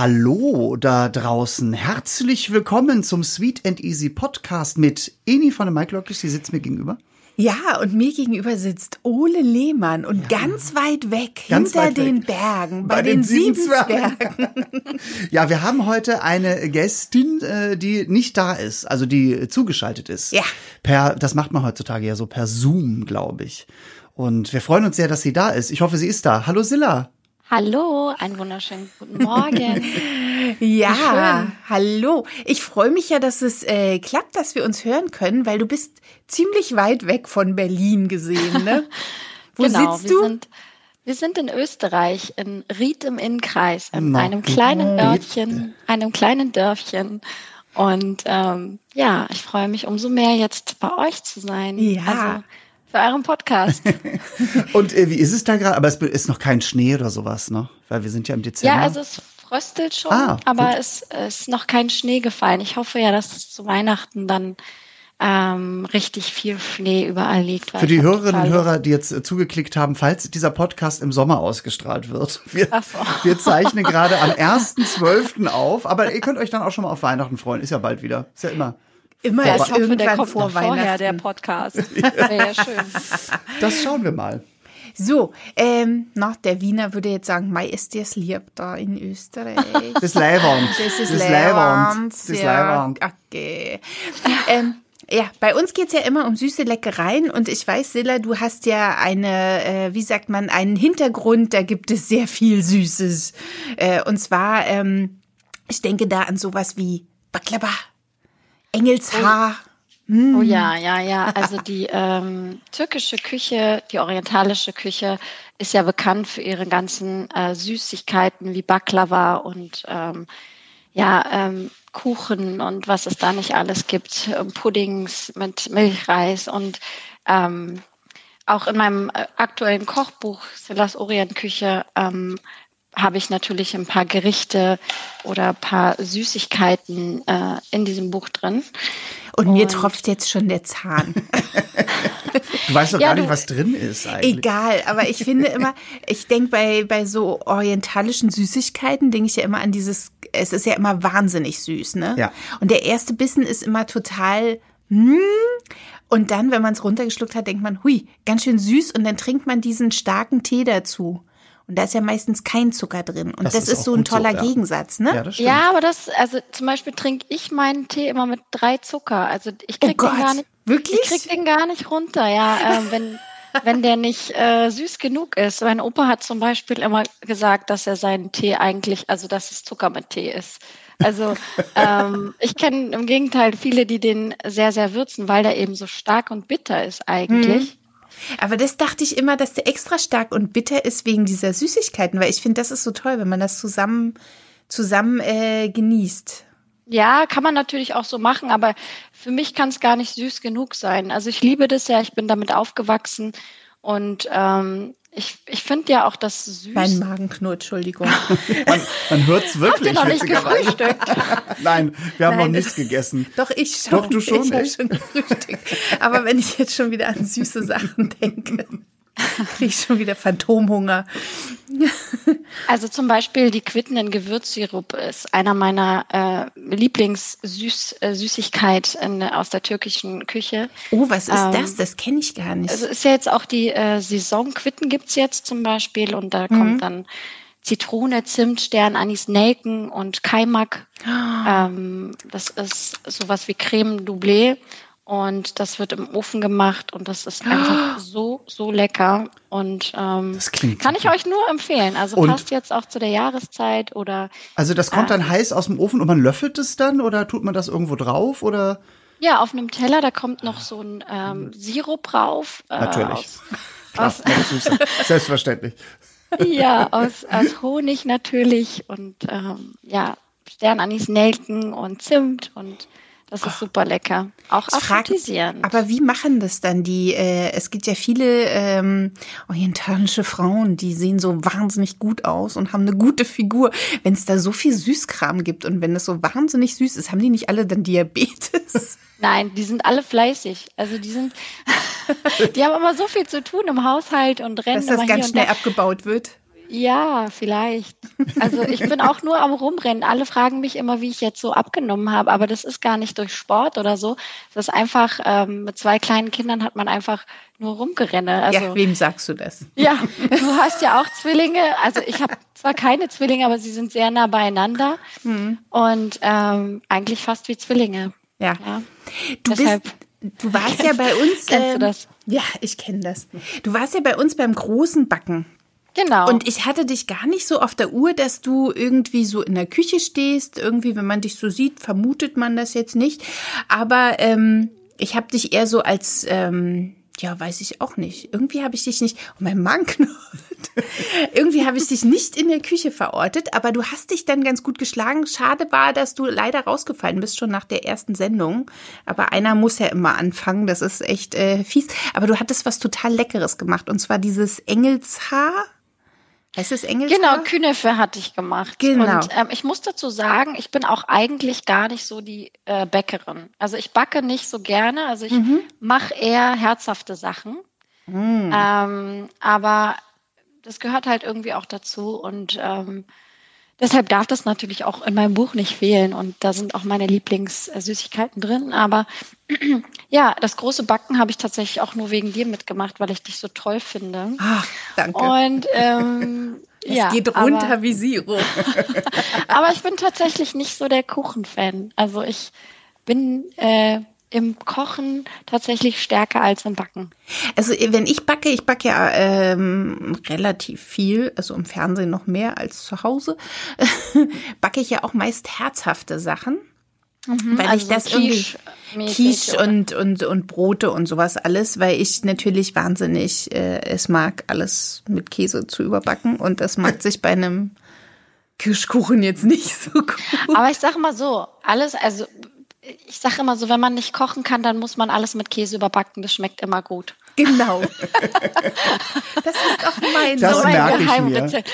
Hallo da draußen. Herzlich willkommen zum Sweet and Easy Podcast mit Eni von der Mike Lockisch. Die sitzt mir gegenüber. Ja, und mir gegenüber sitzt Ole Lehmann und ja. ganz weit weg, ganz hinter weit den weg. Bergen, bei, bei den, den sieben Zwergen. ja, wir haben heute eine Gästin, äh, die nicht da ist, also die zugeschaltet ist. Ja. Per, das macht man heutzutage ja so per Zoom, glaube ich. Und wir freuen uns sehr, dass sie da ist. Ich hoffe, sie ist da. Hallo Silla. Hallo, einen wunderschönen guten Morgen. ja, hallo. Ich freue mich ja, dass es äh, klappt, dass wir uns hören können, weil du bist ziemlich weit weg von Berlin gesehen, ne? Wo genau, sitzt du? Wir sind, wir sind in Österreich, in Ried im Innkreis, in Na, einem kleinen Örtchen, einem kleinen Dörfchen. Und ähm, ja, ich freue mich umso mehr, jetzt bei euch zu sein. Ja. Also, für euren Podcast. Und äh, wie ist es da gerade? Aber es ist noch kein Schnee oder sowas, ne? Weil wir sind ja im Dezember. Ja, also es fröstelt schon, ah, aber es ist noch kein Schnee gefallen. Ich hoffe ja, dass es zu Weihnachten dann ähm, richtig viel Schnee überall liegt. Für die Hörerinnen und Hörer, die jetzt äh, zugeklickt haben, falls dieser Podcast im Sommer ausgestrahlt wird. Wir, so. wir zeichnen gerade am 1.12. auf, aber ihr könnt euch dann auch schon mal auf Weihnachten freuen. Ist ja bald wieder. Ist ja immer Immer ja, ich hoffe, der kommt vor vorher, der Podcast. ja. ja, schön. Das schauen wir mal. So, ähm, na, der Wiener würde jetzt sagen, Mai ist das lieb da in Österreich. Das Leiwand. Das ist das Leiwand. Das Leiwand. Okay. Ähm, ja, bei uns geht's ja immer um süße Leckereien und ich weiß, Silla, du hast ja eine, äh, wie sagt man, einen Hintergrund, da gibt es sehr viel Süßes. Äh, und zwar, ähm, ich denke da an sowas wie Baklava. Engelshaar. Oh, mm. oh ja, ja, ja. Also die ähm, türkische Küche, die orientalische Küche ist ja bekannt für ihre ganzen äh, Süßigkeiten wie Baklava und ähm, ja, ähm, Kuchen und was es da nicht alles gibt, ähm, Puddings mit Milchreis und ähm, auch in meinem äh, aktuellen Kochbuch Silas Orientküche ähm, habe ich natürlich ein paar Gerichte oder ein paar Süßigkeiten äh, in diesem Buch drin. Und, Und mir tropft jetzt schon der Zahn. du weißt doch ja, gar nicht, was drin ist eigentlich. Egal, aber ich finde immer, ich denke bei, bei so orientalischen Süßigkeiten, denke ich ja immer an dieses, es ist ja immer wahnsinnig süß, ne? Ja. Und der erste Bissen ist immer total, hm, und dann, wenn man es runtergeschluckt hat, denkt man, hui, ganz schön süß. Und dann trinkt man diesen starken Tee dazu. Und da ist ja meistens kein Zucker drin. Und das, das ist, ist so ein toller so, ja. Gegensatz, ne? Ja, das stimmt. ja, aber das, also zum Beispiel trinke ich meinen Tee immer mit drei Zucker. Also ich krieg oh den gar nicht. Wirklich? Ich krieg den gar nicht runter, ja. äh, wenn, wenn der nicht äh, süß genug ist. Mein Opa hat zum Beispiel immer gesagt, dass er seinen Tee eigentlich, also dass es Zucker mit Tee ist. Also ähm, ich kenne im Gegenteil viele, die den sehr, sehr würzen, weil der eben so stark und bitter ist eigentlich. Mhm. Aber das dachte ich immer, dass der extra stark und bitter ist wegen dieser Süßigkeiten, weil ich finde, das ist so toll, wenn man das zusammen, zusammen äh, genießt. Ja, kann man natürlich auch so machen, aber für mich kann es gar nicht süß genug sein. Also ich liebe das ja, ich bin damit aufgewachsen und ähm, ich, ich finde ja auch das süß. Mein Magen knurrt, Entschuldigung. man man hört es wirklich. Habt ihr noch nicht gefrühstückt? Nein, wir haben Nein, noch nichts gegessen. Doch, ich schon. Doch, du schon, ich schon gefrühstückt. Aber wenn ich jetzt schon wieder an süße Sachen denke kriege ich schon wieder Phantomhunger. Also zum Beispiel die Quitten in Gewürzsirup ist einer meiner äh, Lieblingssüßigkeit äh, aus der türkischen Küche. Oh, was ist ähm, das? Das kenne ich gar nicht. Also ist ja jetzt auch die äh, Saison. Quitten gibt's jetzt zum Beispiel und da mhm. kommt dann Zitrone, Zimt, Stern, Anis, Nelken und Kaimak. Oh. Ähm, das ist sowas wie Creme Doublé und das wird im Ofen gemacht und das ist einfach so, so lecker. Und ähm, das klingt kann ich euch nur empfehlen. Also und passt jetzt auch zu der Jahreszeit oder. Also das kommt äh, dann heiß aus dem Ofen und man löffelt es dann oder tut man das irgendwo drauf oder? Ja, auf einem Teller, da kommt noch so ein ähm, Sirup drauf. Äh, Natürlich. Aus, Klar, aus Selbstverständlich. ja, aus, aus Honig natürlich und ähm, ja, Sternanis, Nelken und Zimt und das ist super lecker. Auch aphrodisierend. Aber wie machen das dann die? Äh, es gibt ja viele ähm, orientalische Frauen, die sehen so wahnsinnig gut aus und haben eine gute Figur. Wenn es da so viel Süßkram gibt und wenn es so wahnsinnig süß ist, haben die nicht alle dann Diabetes? Nein, die sind alle fleißig. Also die sind, die haben immer so viel zu tun im Haushalt und rennen. Dass das ganz schnell da. abgebaut wird. Ja, vielleicht. Also ich bin auch nur am Rumrennen. Alle fragen mich immer, wie ich jetzt so abgenommen habe, aber das ist gar nicht durch Sport oder so. Das ist einfach, ähm, mit zwei kleinen Kindern hat man einfach nur rumgerenne. Also, ja, wem sagst du das? Ja, du hast ja auch Zwillinge. Also ich habe zwar keine Zwillinge, aber sie sind sehr nah beieinander mhm. und ähm, eigentlich fast wie Zwillinge. Ja. ja. Du Deshalb, bist Du warst ja bei uns. Kennst ähm, du das? Ja, ich kenne das. Du warst ja bei uns beim großen Backen. Genau. Und ich hatte dich gar nicht so auf der Uhr, dass du irgendwie so in der Küche stehst. Irgendwie, wenn man dich so sieht, vermutet man das jetzt nicht. Aber ähm, ich habe dich eher so als ähm, ja, weiß ich auch nicht. Irgendwie habe ich dich nicht, oh, mein Mann knurrt. Irgendwie habe ich dich nicht in der Küche verortet, aber du hast dich dann ganz gut geschlagen. Schade war, dass du leider rausgefallen bist, schon nach der ersten Sendung. Aber einer muss ja immer anfangen, das ist echt äh, fies. Aber du hattest was total Leckeres gemacht und zwar dieses Engelshaar. Heißt es Engelshaar? Genau, Künefe hatte ich gemacht. Genau. Und ähm, ich muss dazu sagen, ich bin auch eigentlich gar nicht so die äh, Bäckerin. Also ich backe nicht so gerne. Also ich mhm. mache eher herzhafte Sachen. Mhm. Ähm, aber das gehört halt irgendwie auch dazu. Und ähm, deshalb darf das natürlich auch in meinem Buch nicht fehlen. Und da sind auch meine Lieblingssüßigkeiten drin. Aber ja, das große Backen habe ich tatsächlich auch nur wegen dir mitgemacht, weil ich dich so toll finde. Ach, danke. Und ähm, es ja, geht runter aber, wie Sirup. aber ich bin tatsächlich nicht so der Kuchenfan. Also ich bin äh, im Kochen tatsächlich stärker als im Backen. Also wenn ich backe, ich backe ja ähm, relativ viel, also im Fernsehen noch mehr als zu Hause, backe ich ja auch meist herzhafte Sachen. Mhm, weil also ich das Quiche irgendwie Quiche und, und, und Brote und sowas alles, weil ich natürlich wahnsinnig äh, es mag, alles mit Käse zu überbacken und das mag sich bei einem Kirschkuchen jetzt nicht so gut. Aber ich sage mal so, alles, also ich sage immer so, wenn man nicht kochen kann, dann muss man alles mit Käse überbacken. Das schmeckt immer gut. Genau. das ist auch mein, das so mein merke ich mir.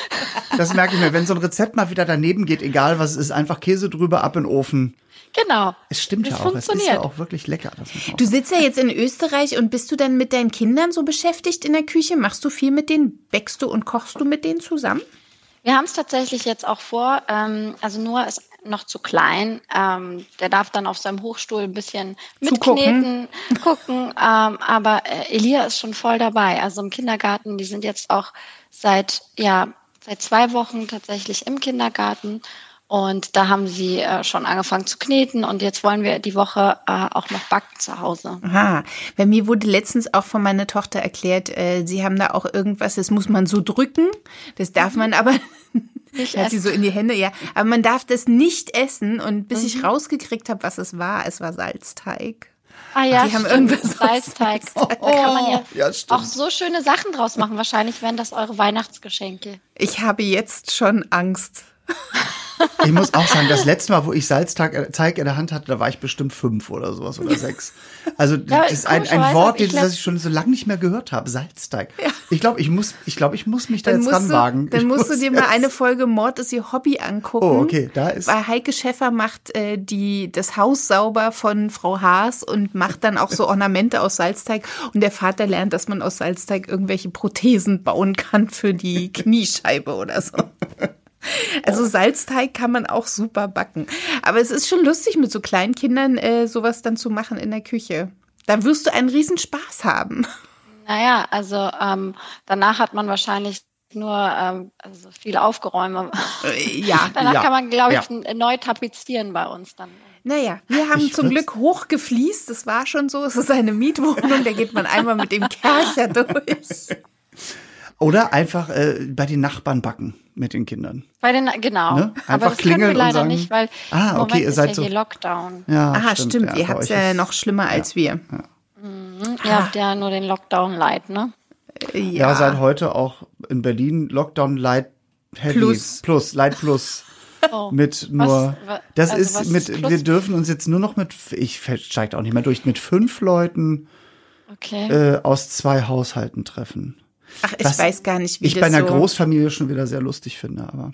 Das merke ich mir. Wenn so ein Rezept mal wieder daneben geht, egal was es ist, einfach Käse drüber, ab in den Ofen. Genau. Es stimmt das ja auch. Es ist ja auch wirklich lecker. du sitzt ja jetzt in Österreich und bist du dann mit deinen Kindern so beschäftigt in der Küche? Machst du viel mit denen? Bäckst du und kochst du mit denen zusammen? Wir haben es tatsächlich jetzt auch vor. Ähm, also Noah ist noch zu klein. Ähm, der darf dann auf seinem Hochstuhl ein bisschen mitkneten, gucken. Ähm, aber äh, Elia ist schon voll dabei. Also im Kindergarten, die sind jetzt auch seit, ja, seit zwei Wochen tatsächlich im Kindergarten. Und da haben sie äh, schon angefangen zu kneten und jetzt wollen wir die Woche äh, auch noch backen zu Hause. Aha. Bei mir wurde letztens auch von meiner Tochter erklärt, äh, sie haben da auch irgendwas, das muss man so drücken. Das darf man aber nicht hat sie so in die Hände, ja. Aber man darf das nicht essen. Und bis mhm. ich rausgekriegt habe, was es war, es war Salzteig. Ah ja, die haben irgendwas Salzteig. Salzteig. Da kann man ja, ja auch so schöne Sachen draus machen. Wahrscheinlich wären das eure Weihnachtsgeschenke. Ich habe jetzt schon Angst. Ich muss auch sagen, das letzte Mal, wo ich Salzteig in der Hand hatte, da war ich bestimmt fünf oder sowas oder sechs. Also ja, das ist ein, ein Wort, ich das ich schon so lange nicht mehr gehört habe. Salzteig. Ja. Ich glaube, ich muss, ich glaube, ich muss mich da dann jetzt ranwagen. Dann ich musst du dir mal eine Folge Mord ist ihr Hobby angucken. Oh, okay, da ist. Weil Heike Schäffer macht äh, die das Haus sauber von Frau Haas und macht dann auch so Ornamente aus Salzteig. Und der Vater lernt, dass man aus Salzteig irgendwelche Prothesen bauen kann für die Kniescheibe oder so. Also Salzteig kann man auch super backen. Aber es ist schon lustig, mit so kleinen Kindern äh, sowas dann zu machen in der Küche. Da wirst du einen riesen Spaß haben. Naja, also ähm, danach hat man wahrscheinlich nur ähm, also viel aufgeräumt. Äh, ja. danach ja, kann man, glaube ich, ja. neu tapezieren bei uns dann. Naja, wir haben ich zum Glück hochgefließt. Das war schon so. Es ist eine Mietwohnung. Da geht man einmal mit dem Kercher durch. Oder einfach äh, bei den Nachbarn backen mit den Kindern. Bei den genau. Ne? Einfach Aber das klingeln können wir leider und sagen, nicht, weil ah, okay, Moment ihr seid ist ja so. hier Lockdown. Ja, Aha, stimmt. stimmt. Ja, ihr habt es ja noch schlimmer als wir. Ja. Mhm. Ihr habt ja nur den Lockdown Light, ne? Ja. ja, seit heute auch in Berlin Lockdown Light Heavy Plus, plus Light Plus. Oh. Mit nur, was, das also ist mit, ist wir dürfen uns jetzt nur noch mit, ich steigt auch nicht mehr durch, mit fünf Leuten okay. äh, aus zwei Haushalten treffen. Ach, ich Was weiß gar nicht, wie ich das bei einer so Großfamilie schon wieder sehr lustig finde, aber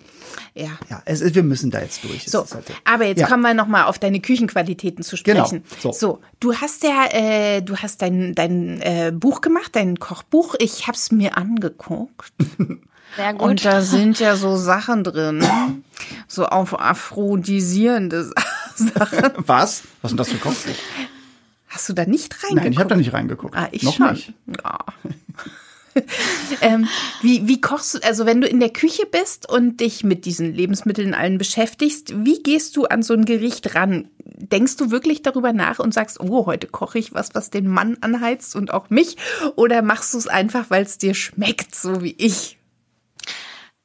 ja, ja, es ist, wir müssen da jetzt durch. So, halt, aber jetzt ja. kommen wir noch mal auf deine Küchenqualitäten zu genau, sprechen. Genau. So. so, du hast ja, äh, du hast dein dein äh, Buch gemacht, dein Kochbuch. Ich habe es mir angeguckt. Sehr gut. Und da sind ja so Sachen drin, so auf aphrodisierende Sachen. Was? Was sind das für Kochbuch? Hast du da nicht reingeguckt? Nein, ich habe da nicht reingeguckt. Ah, ich Noch schon. Nicht. Ja. ähm, wie, wie kochst du, also wenn du in der Küche bist und dich mit diesen Lebensmitteln allen beschäftigst, wie gehst du an so ein Gericht ran? Denkst du wirklich darüber nach und sagst, oh, heute koche ich was, was den Mann anheizt und auch mich? Oder machst du es einfach, weil es dir schmeckt, so wie ich?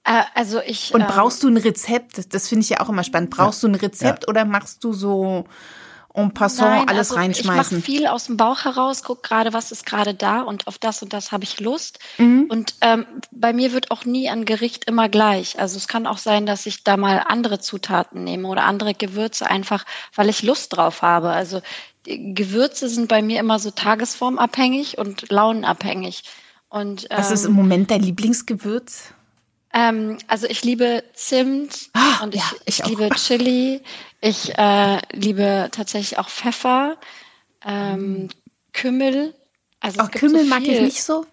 Äh, also ich. Und ähm, brauchst du ein Rezept? Das finde ich ja auch immer spannend. Brauchst ja. du ein Rezept ja. oder machst du so en passant Nein, alles also reinschmeißen? Ich mache viel aus dem Bauch heraus, guck gerade, was ist gerade da und auf das und das habe ich Lust. Mhm. Und ähm, bei mir wird auch nie ein Gericht immer gleich. Also es kann auch sein, dass ich da mal andere Zutaten nehme oder andere Gewürze einfach, weil ich Lust drauf habe. Also Gewürze sind bei mir immer so tagesformabhängig und launenabhängig. Und, ähm, was ist im Moment dein Lieblingsgewürz? Ähm, also ich liebe Zimt ah, und ich, ja, ich, ich liebe Chili. Ich äh, liebe tatsächlich auch Pfeffer, ähm, Kümmel. Also auch Kümmel so mag ich nicht so.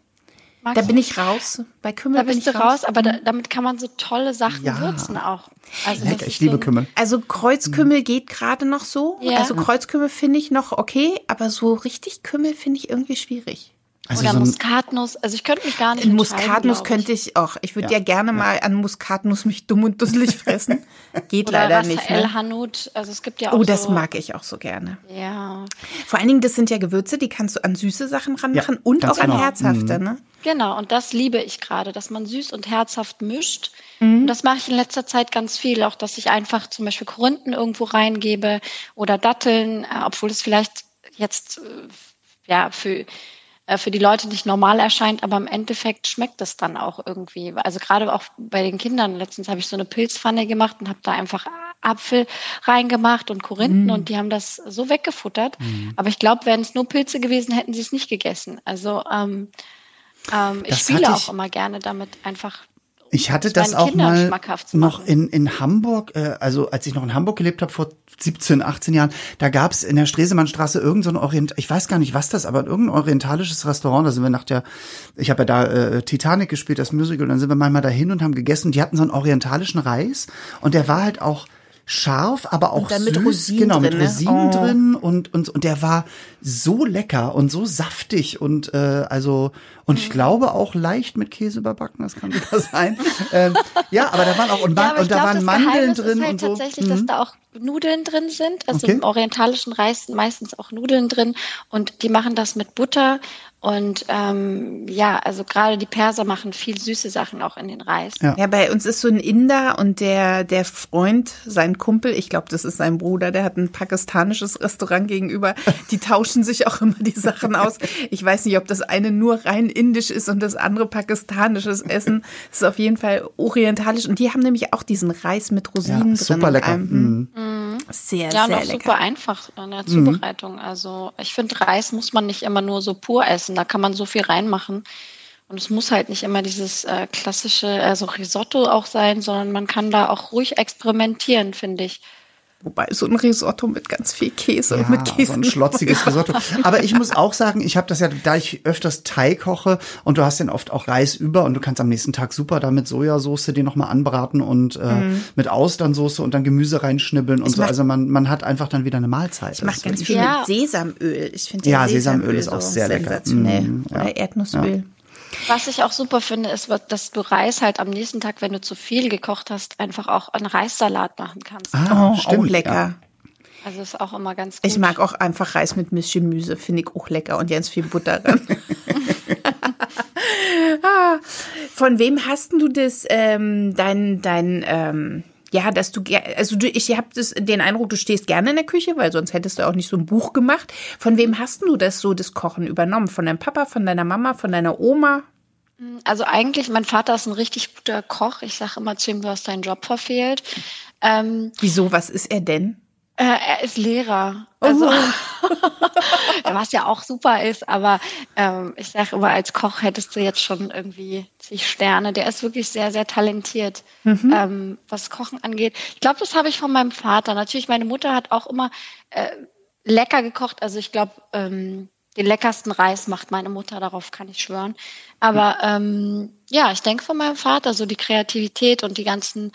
Magst da bin ich raus. Bei Kümmel da bist bin ich raus, raus aber da, damit kann man so tolle Sachen ja. würzen auch. Also Lecker, ich liebe so Kümmel. Also Kreuzkümmel mhm. geht gerade noch so. Ja. Also Kreuzkümmel finde ich noch okay, aber so richtig Kümmel finde ich irgendwie schwierig. Also Oder so Muskatnuss. Also ich könnte mich gar nicht In Muskatnuss könnte ich auch. Ich würde ja. ja. gerne mal an Muskatnuss mich dumm und dusselig fressen. Geht Oder leider nicht. Ne? Hanut. Also es gibt ja oh, auch. Oh, das so mag ich auch so gerne. Ja. Vor allen Dingen, das sind ja Gewürze, die kannst du an süße Sachen ranmachen ja, und auch genau. an herzhafte, mhm. ne? Genau, und das liebe ich gerade, dass man süß und herzhaft mischt. Mhm. Und das mache ich in letzter Zeit ganz viel, auch dass ich einfach zum Beispiel Korinthen irgendwo reingebe oder Datteln, äh, obwohl es vielleicht jetzt äh, ja für für die Leute nicht normal erscheint, aber im Endeffekt schmeckt es dann auch irgendwie. Also gerade auch bei den Kindern. Letztens habe ich so eine Pilzpfanne gemacht und habe da einfach Apfel reingemacht und Korinthen mm. und die haben das so weggefuttert. Mm. Aber ich glaube, wären es nur Pilze gewesen, hätten sie es nicht gegessen. Also ähm, ähm, ich spiele auch immer gerne damit einfach ich hatte das auch Kindern mal noch in, in Hamburg, äh, also als ich noch in Hamburg gelebt habe, vor 17, 18 Jahren, da gab es in der Stresemannstraße irgendein so Orient, ich weiß gar nicht, was das, aber irgendein orientalisches Restaurant, da sind wir nach der, ich habe ja da äh, Titanic gespielt, das Musical, und dann sind wir manchmal dahin und haben gegessen, die hatten so einen orientalischen Reis und der war halt auch scharf, aber auch süß, mit Rosinen genau, mit? Rosinen ne? drin und, und und der war so lecker und so saftig und äh, also und ich mhm. glaube auch leicht mit Käse überbacken, das kann sogar sein. ähm, ja, aber da waren auch und, ja, und da glaub, waren Mandeln drin halt und so. Tatsächlich, mhm. dass da auch Nudeln drin sind, also okay. im orientalischen Reis sind meistens auch Nudeln drin und die machen das mit Butter und ähm, ja, also gerade die Perser machen viel süße Sachen auch in den Reis. Ja. ja, bei uns ist so ein Inder und der, der Freund, sein Kumpel, ich glaube, das ist sein Bruder, der hat ein pakistanisches Restaurant gegenüber. Die tauschen sich auch immer die Sachen aus. Ich weiß nicht, ob das eine nur rein indisch ist und das andere pakistanisches Essen. Das ist auf jeden Fall orientalisch. Und die haben nämlich auch diesen Reis mit Rosinen ja, super drin. Lecker. Einem, mhm. Sehr, ja, sehr lecker. Ja, super einfach in der Zubereitung. Mhm. Also ich finde, Reis muss man nicht immer nur so pur essen essen. Da kann man so viel reinmachen. Und es muss halt nicht immer dieses äh, klassische, also Risotto auch sein, sondern man kann da auch ruhig experimentieren, finde ich. Wobei so ein Risotto mit ganz viel Käse ja, und mit Käse. So ein schlotziges Risotto. Aber ich muss auch sagen, ich habe das ja, da ich öfters Thai koche und du hast dann oft auch Reis über und du kannst am nächsten Tag super damit Sojasauce den nochmal anbraten und äh, mm. mit Austernsoße und dann Gemüse reinschnibbeln und ich so. Also man, man hat einfach dann wieder eine Mahlzeit. Ich mache ganz viel ja. mit Sesamöl. Ich finde ja, Sesamöl, Sesamöl ist auch sehr lecker. Mm, ja. Oder Erdnussöl. Was ich auch super finde, ist, dass du Reis halt am nächsten Tag, wenn du zu viel gekocht hast, einfach auch einen Reissalat machen kannst. Ah, oh, stimmt. Auch lecker. Ja. Also ist auch immer ganz gut. Ich mag auch einfach Reis mit Mischgemüse, finde ich auch lecker und ganz viel Butter dran. ah, von wem hast du das, ähm, dein, dein, ähm, ja, dass du, also du, ich habe den Eindruck, du stehst gerne in der Küche, weil sonst hättest du auch nicht so ein Buch gemacht. Von wem hast du das so, das Kochen übernommen? Von deinem Papa, von deiner Mama, von deiner Oma? Also eigentlich, mein Vater ist ein richtig guter Koch. Ich sage immer zu ihm, du hast deinen Job verfehlt. Ähm, Wieso, was ist er denn? Äh, er ist Lehrer. Also, oh. was ja auch super ist, aber ähm, ich sage immer, als Koch hättest du jetzt schon irgendwie zig Sterne. Der ist wirklich sehr, sehr talentiert, mhm. ähm, was Kochen angeht. Ich glaube, das habe ich von meinem Vater. Natürlich, meine Mutter hat auch immer äh, lecker gekocht. Also ich glaube, ähm, den leckersten Reis macht meine Mutter, darauf kann ich schwören. Aber ähm, ja, ich denke von meinem Vater, so die Kreativität und die ganzen,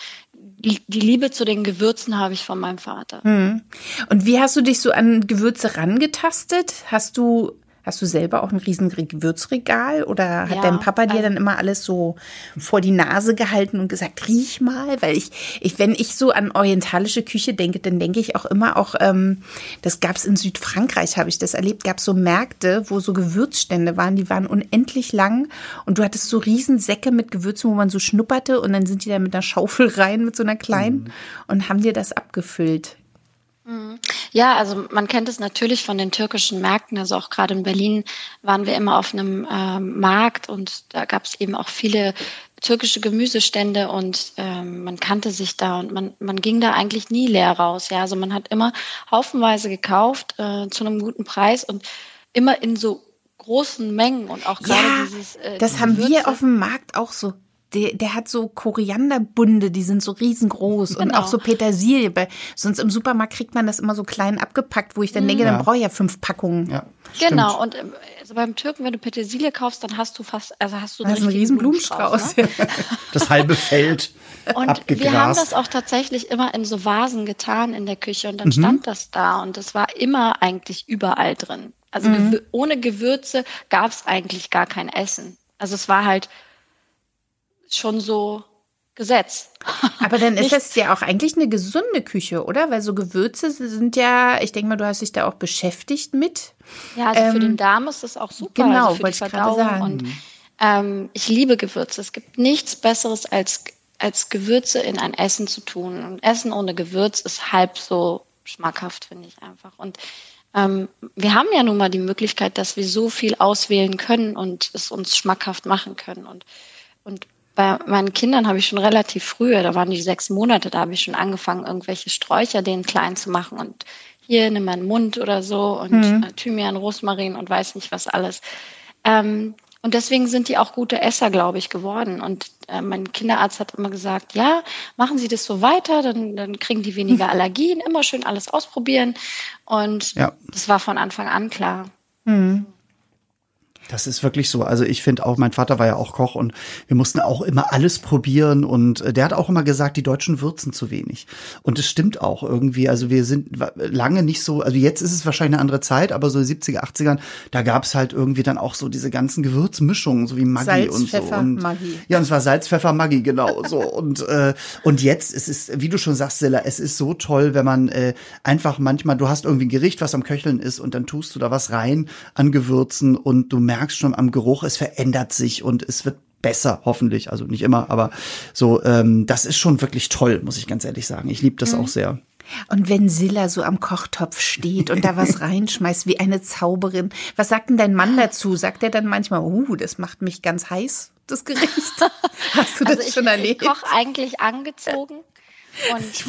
die, Liebe zu den Gewürzen habe ich von meinem Vater. Hm. Und wie hast du dich so an Gewürze rangetastet? Hast du Hast du selber auch ein riesen Gewürzregal oder hat ja, dein Papa dir dann immer alles so vor die Nase gehalten und gesagt, riech mal? Weil ich, ich wenn ich so an orientalische Küche denke, dann denke ich auch immer auch, ähm, das gab es in Südfrankreich, habe ich das erlebt, gab es so Märkte, wo so Gewürzstände waren, die waren unendlich lang und du hattest so riesen Säcke mit Gewürzen, wo man so schnupperte und dann sind die da mit einer Schaufel rein, mit so einer kleinen mhm. und haben dir das abgefüllt. Mhm. Ja, also man kennt es natürlich von den türkischen Märkten. Also auch gerade in Berlin waren wir immer auf einem äh, Markt und da gab es eben auch viele türkische Gemüsestände und ähm, man kannte sich da und man, man ging da eigentlich nie leer raus. Ja, also man hat immer haufenweise gekauft äh, zu einem guten Preis und immer in so großen Mengen und auch gerade ja, dieses. Äh, das haben Würze. wir auf dem Markt auch so der, der hat so Korianderbunde, die sind so riesengroß genau. und auch so Petersilie. Sonst im Supermarkt kriegt man das immer so klein abgepackt, wo ich dann denke, ja. dann brauche ich ja fünf Packungen. Ja, genau, und ähm, also beim Türken, wenn du Petersilie kaufst, dann hast du fast, also hast du einen, einen riesen Blumenstrauß. Ne? das halbe Feld. Und abgegrast. wir haben das auch tatsächlich immer in so Vasen getan in der Küche und dann mhm. stand das da und es war immer eigentlich überall drin. Also mhm. ohne Gewürze gab es eigentlich gar kein Essen. Also es war halt schon so Gesetz. Aber dann ist das ja auch eigentlich eine gesunde Küche, oder? Weil so Gewürze sind ja, ich denke mal, du hast dich da auch beschäftigt mit. Ja, also ähm, für den Darm ist das auch super. Genau, also wollte ich gerade sagen. Und ähm, ich liebe Gewürze. Es gibt nichts Besseres als, als Gewürze in ein Essen zu tun. Und Essen ohne Gewürz ist halb so schmackhaft, finde ich einfach. Und ähm, wir haben ja nun mal die Möglichkeit, dass wir so viel auswählen können und es uns schmackhaft machen können. Und, und bei meinen Kindern habe ich schon relativ früh, da waren die sechs Monate, da habe ich schon angefangen, irgendwelche Sträucher denen klein zu machen und hier nimm meinen Mund oder so und mhm. Äh, Thymian, Rosmarin und weiß nicht was alles. Ähm, und deswegen sind die auch gute Esser, glaube ich, geworden. Und äh, mein Kinderarzt hat immer gesagt, ja, machen Sie das so weiter, dann, dann kriegen die weniger Allergien, immer schön alles ausprobieren. Und ja. das war von Anfang an klar. Mhm. Das ist wirklich so. Also ich finde auch, mein Vater war ja auch Koch und wir mussten auch immer alles probieren und äh, der hat auch immer gesagt, die Deutschen würzen zu wenig. Und es stimmt auch irgendwie. Also wir sind lange nicht so, also jetzt ist es wahrscheinlich eine andere Zeit, aber so 70er, 80ern, da gab es halt irgendwie dann auch so diese ganzen Gewürzmischungen, so wie Maggi Salz, und Pfeffer, so. Und, Maggi. Ja, und es war Salz, Pfeffer, Maggi, genau. so. Und, äh, und jetzt es ist wie du schon sagst, Silla, es ist so toll, wenn man äh, einfach manchmal, du hast irgendwie ein Gericht, was am Köcheln ist und dann tust du da was rein an Gewürzen und du merkst, merkst schon am Geruch, es verändert sich und es wird besser, hoffentlich. Also nicht immer, aber so, ähm, das ist schon wirklich toll, muss ich ganz ehrlich sagen. Ich liebe das mhm. auch sehr. Und wenn Silla so am Kochtopf steht und da was reinschmeißt wie eine Zauberin, was sagt denn dein Mann dazu? Sagt er dann manchmal, uh, das macht mich ganz heiß, das Gericht? Hast du das also schon erlebt? Ich koche eigentlich angezogen. Ich,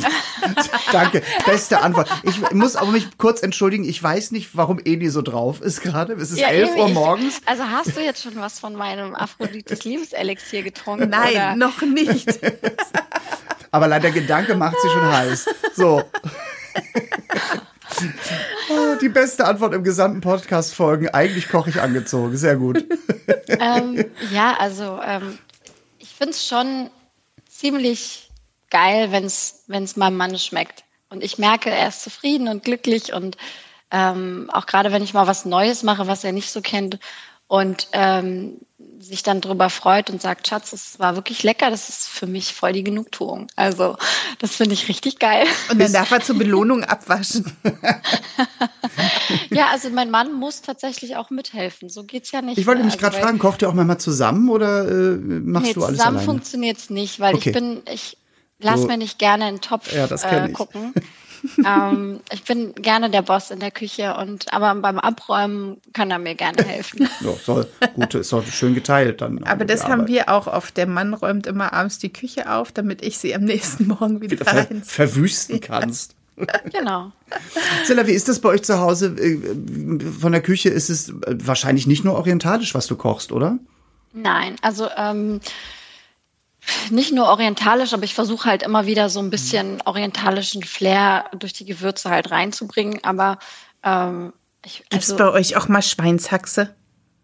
danke, beste Antwort. Ich muss aber mich kurz entschuldigen. Ich weiß nicht, warum Eni so drauf ist gerade. Es ist ja, 11 Uhr morgens. Ich, also hast du jetzt schon was von meinem Aphrodites Liebeselixier getrunken? Nein, oder? noch nicht. aber leider Gedanke macht sie schon heiß. So. Oh, die beste Antwort im gesamten Podcast folgen. Eigentlich koche ich angezogen. Sehr gut. Ähm, ja, also ähm, ich finde es schon ziemlich geil, wenn es meinem Mann schmeckt. Und ich merke, er ist zufrieden und glücklich und ähm, auch gerade wenn ich mal was Neues mache, was er nicht so kennt und ähm, sich dann drüber freut und sagt, Schatz, es war wirklich lecker, das ist für mich voll die Genugtuung. Also das finde ich richtig geil. Und dann darf er zur Belohnung abwaschen. ja, also mein Mann muss tatsächlich auch mithelfen. So geht's ja nicht. Ich wollte mich also, gerade fragen, kocht ihr auch mal zusammen oder äh, machst nee, du alles zusammen funktioniert es nicht, weil okay. ich bin, ich Lass so, mir nicht gerne einen Topf ja, äh, gucken. ähm, ich bin gerne der Boss in der Küche und aber beim Abräumen kann er mir gerne helfen. Ja, soll, gut, ist auch schön geteilt dann. Aber das haben wir auch oft. Der Mann räumt immer abends die Küche auf, damit ich sie am nächsten Morgen wieder, wieder ver verwüsten kannst. genau. Silla, wie ist das bei euch zu Hause? Äh, von der Küche ist es wahrscheinlich nicht nur orientalisch, was du kochst, oder? Nein, also ähm, nicht nur orientalisch, aber ich versuche halt immer wieder so ein bisschen orientalischen Flair durch die Gewürze halt reinzubringen. Aber ähm, Ich, also, Gibt es bei euch auch mal Schweinshaxe?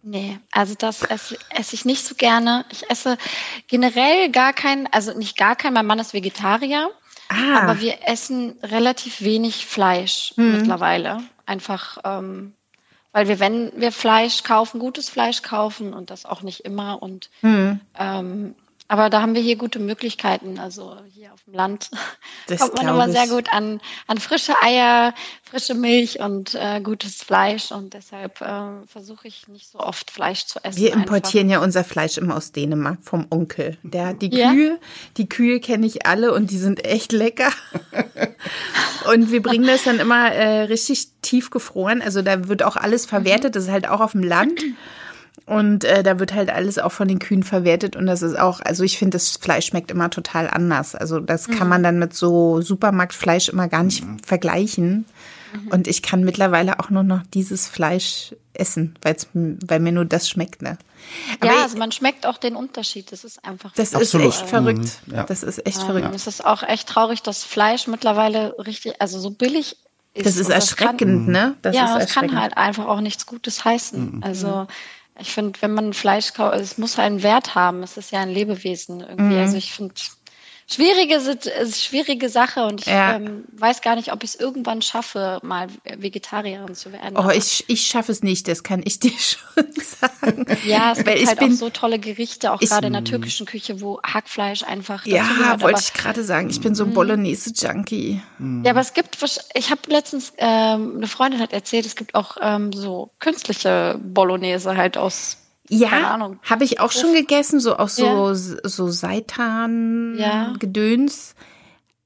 Nee, also das esse, esse, ich nicht so gerne. Ich esse generell gar kein, also nicht gar kein, mein Mann ist Vegetarier, ah. aber wir essen relativ wenig Fleisch mhm. mittlerweile. Einfach, ähm, weil wir, wenn wir Fleisch kaufen, gutes Fleisch kaufen und das auch nicht immer und mhm. ähm, aber da haben wir hier gute Möglichkeiten. Also hier auf dem Land das kommt man immer sehr gut an, an frische Eier, frische Milch und äh, gutes Fleisch. Und deshalb äh, versuche ich nicht so oft Fleisch zu essen. Wir importieren einfach. ja unser Fleisch immer aus Dänemark vom Onkel. Der die ja? Kühe, die Kühe kenne ich alle und die sind echt lecker. und wir bringen das dann immer äh, richtig tief gefroren. Also da wird auch alles verwertet. Das ist halt auch auf dem Land. Und äh, da wird halt alles auch von den Kühen verwertet und das ist auch, also ich finde, das Fleisch schmeckt immer total anders. Also das kann mhm. man dann mit so Supermarktfleisch immer gar nicht mhm. vergleichen. Mhm. Und ich kann mittlerweile auch nur noch dieses Fleisch essen, weil's, weil mir nur das schmeckt. Ne? Aber ja, also man schmeckt auch den Unterschied. Das ist einfach. Das Absolut. ist echt verrückt. Mhm. Ja. Das ist echt ähm, verrückt. Es ist auch echt traurig, dass Fleisch mittlerweile richtig, also so billig ist. Das ist erschreckend, das kann, ne? Das ja, es kann halt einfach auch nichts Gutes heißen. Mhm. Also ich finde, wenn man Fleisch kauft, es muss einen Wert haben. Es ist ja ein Lebewesen irgendwie. Mhm. Also ich finde, schwierige, schwierige Sache und ich ja. ähm, weiß gar nicht, ob ich es irgendwann schaffe, mal Vegetarierin zu werden. Oh, ich, ich schaffe es nicht, das kann ich dir schon sagen. Ja, es gibt halt bin, auch so tolle Gerichte, auch gerade in der türkischen Küche, wo Hackfleisch einfach Ja, gehört, wollte ich gerade sagen, ich bin so ein mhm. Bolognese-Junkie. Ja, aber es gibt, ich habe letztens, ähm, eine Freundin hat erzählt, es gibt auch ähm, so künstliche Bolognese halt aus ja, habe ich auch schon gegessen, so aus so, ja. so Seitan-Gedöns. Ja.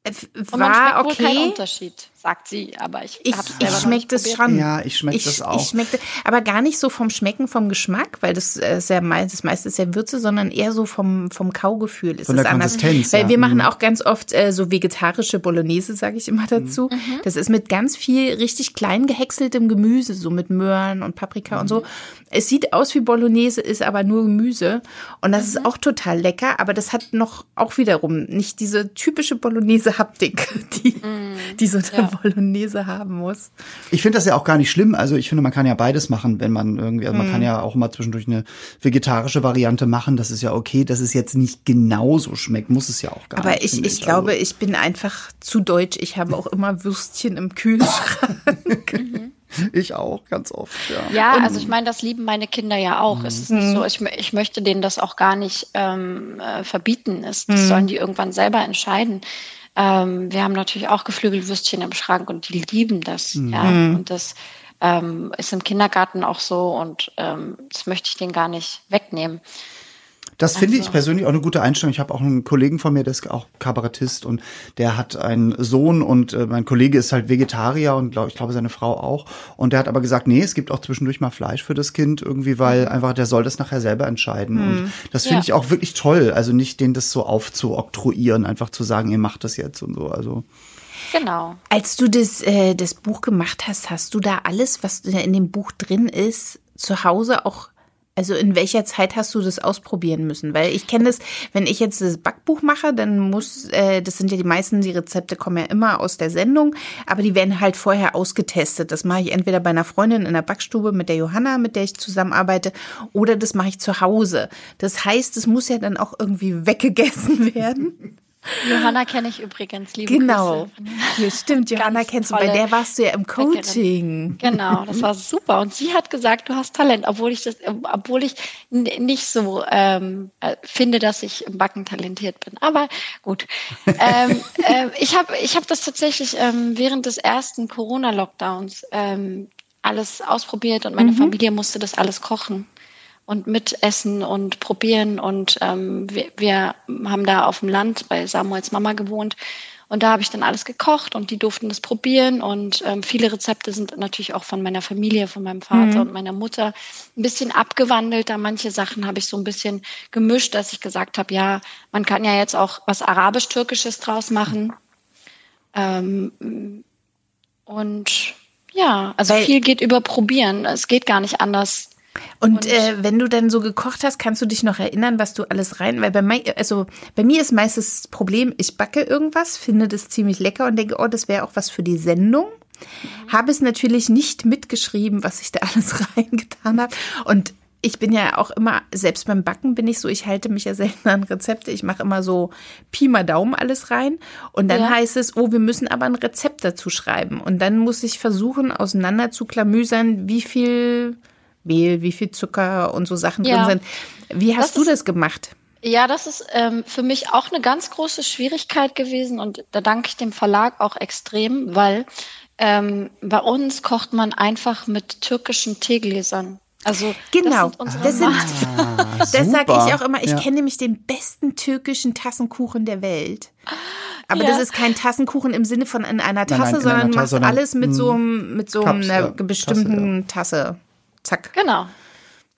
Äh, war okay. Kein Unterschied sagt sie, aber ich, ich, ich schmecke das schon. Ja, ich schmecke das auch. Ich schmeckte, aber gar nicht so vom Schmecken, vom Geschmack, weil das äh, ist ja das meiste ist ja Würze, sondern eher so vom, vom Kaugefühl. Ist Von der Konsistenz. Weil ja. wir machen mhm. auch ganz oft äh, so vegetarische Bolognese, sage ich immer dazu. Mhm. mhm. Das ist mit ganz viel richtig klein gehäckseltem Gemüse, so mit Möhren und Paprika mhm. und so. Es sieht aus wie Bolognese, ist aber nur Gemüse. Und das mhm. ist auch total lecker, aber das hat noch auch wiederum nicht diese typische Bolognese-Haptik, die, mhm. die so ja. Bolognese haben muss. Ich finde das ja auch gar nicht schlimm. Also ich finde, man kann ja beides machen, wenn man irgendwie, also man mm. kann ja auch mal zwischendurch eine vegetarische Variante machen. Das ist ja okay, dass es jetzt nicht genauso schmeckt, muss es ja auch gar Aber nicht. Aber ich, ich, ich glaube, also. ich bin einfach zu deutsch. Ich habe auch immer Würstchen im Kühlschrank. Mhm. Ich auch, ganz oft, ja. Ja, also ich meine, das lieben meine Kinder ja auch. Mhm. Es ist nicht so, ich, ich möchte denen das auch gar nicht ähm, äh, verbieten. Es, das mhm. sollen die irgendwann selber entscheiden. Ähm, wir haben natürlich auch Geflügelwürstchen im Schrank und die lieben das. Mhm. Ja, und das ähm, ist im Kindergarten auch so und ähm, das möchte ich denen gar nicht wegnehmen. Das finde ich persönlich auch eine gute Einstellung. Ich habe auch einen Kollegen von mir, der ist auch Kabarettist und der hat einen Sohn und äh, mein Kollege ist halt Vegetarier und glaub, ich glaube seine Frau auch. Und der hat aber gesagt, nee, es gibt auch zwischendurch mal Fleisch für das Kind irgendwie, weil mhm. einfach der soll das nachher selber entscheiden. Mhm. Und das finde ja. ich auch wirklich toll. Also nicht den das so aufzuoktroyieren, einfach zu sagen, ihr macht das jetzt und so. Also Genau. Als du das, äh, das Buch gemacht hast, hast du da alles, was in dem Buch drin ist, zu Hause auch also in welcher Zeit hast du das ausprobieren müssen? Weil ich kenne das, wenn ich jetzt das Backbuch mache, dann muss, äh, das sind ja die meisten, die Rezepte kommen ja immer aus der Sendung, aber die werden halt vorher ausgetestet. Das mache ich entweder bei einer Freundin in der Backstube mit der Johanna, mit der ich zusammenarbeite, oder das mache ich zu Hause. Das heißt, es muss ja dann auch irgendwie weggegessen werden. Johanna kenne ich übrigens, liebe Genau. Ja, stimmt, Johanna kennst du, bei der warst du ja im Coaching. Genau, das war super. Und sie hat gesagt, du hast Talent, obwohl ich das, obwohl ich nicht so ähm, äh, finde, dass ich im Backen talentiert bin. Aber gut. ähm, äh, ich habe ich hab das tatsächlich ähm, während des ersten Corona-Lockdowns ähm, alles ausprobiert und meine mhm. Familie musste das alles kochen und mitessen und probieren. Und ähm, wir, wir haben da auf dem Land bei Samuels Mama gewohnt. Und da habe ich dann alles gekocht und die durften das probieren. Und ähm, viele Rezepte sind natürlich auch von meiner Familie, von meinem Vater mhm. und meiner Mutter ein bisschen abgewandelt. Da manche Sachen habe ich so ein bisschen gemischt, dass ich gesagt habe, ja, man kann ja jetzt auch was Arabisch-Türkisches draus machen. Ähm, und ja, also Weil viel geht über Probieren. Es geht gar nicht anders. Und, und äh, wenn du dann so gekocht hast, kannst du dich noch erinnern, was du alles rein, weil bei mein, also bei mir ist meistens das Problem, ich backe irgendwas, finde das ziemlich lecker und denke, oh, das wäre auch was für die Sendung. habe es natürlich nicht mitgeschrieben, was ich da alles reingetan habe. Und ich bin ja auch immer, selbst beim Backen bin ich so, ich halte mich ja selten an Rezepte. Ich mache immer so Pi mal Daumen alles rein. Und dann ja. heißt es, oh, wir müssen aber ein Rezept dazu schreiben. Und dann muss ich versuchen, auseinander zu klamüsern, wie viel Mehl, wie viel Zucker und so Sachen ja. drin sind. Wie hast das du das gemacht? Ja, das ist ähm, für mich auch eine ganz große Schwierigkeit gewesen und da danke ich dem Verlag auch extrem, weil ähm, bei uns kocht man einfach mit türkischen Teegläsern. Also genau, das sind, das, sind ah, das sage ich auch immer. Ich ja. kenne nämlich den besten türkischen Tassenkuchen der Welt. Aber ja. das ist kein Tassenkuchen im Sinne von in einer Tasse, nein, nein, sondern du machst alles mit so, hm, mit so Cups, einer ja. bestimmten Tasse, Tasse. Zack. Genau.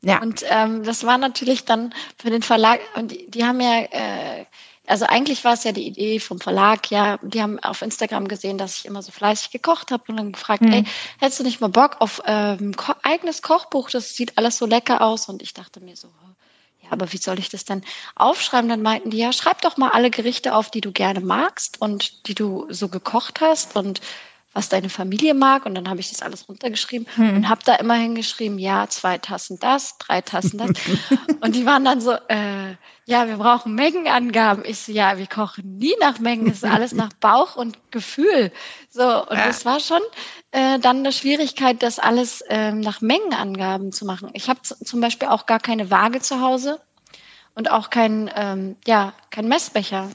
Ja. Und ähm, das war natürlich dann für den Verlag, und die, die haben ja äh, also eigentlich war es ja die Idee vom Verlag, ja, die haben auf Instagram gesehen, dass ich immer so fleißig gekocht habe und dann gefragt, mhm. ey, hättest du nicht mal Bock auf ähm, ko eigenes Kochbuch? Das sieht alles so lecker aus. Und ich dachte mir so, ja, aber wie soll ich das denn aufschreiben? Dann meinten die, ja, schreib doch mal alle Gerichte auf, die du gerne magst und die du so gekocht hast und was deine Familie mag. Und dann habe ich das alles runtergeschrieben hm. und habe da immer hingeschrieben, ja, zwei Tassen das, drei Tassen das. und die waren dann so, äh, ja, wir brauchen Mengenangaben. Ich so, ja, wir kochen nie nach Mengen, es ist alles nach Bauch und Gefühl. So, und ja. das war schon äh, dann eine Schwierigkeit, das alles äh, nach Mengenangaben zu machen. Ich habe zum Beispiel auch gar keine Waage zu Hause und auch kein, ähm, ja, kein Messbecher.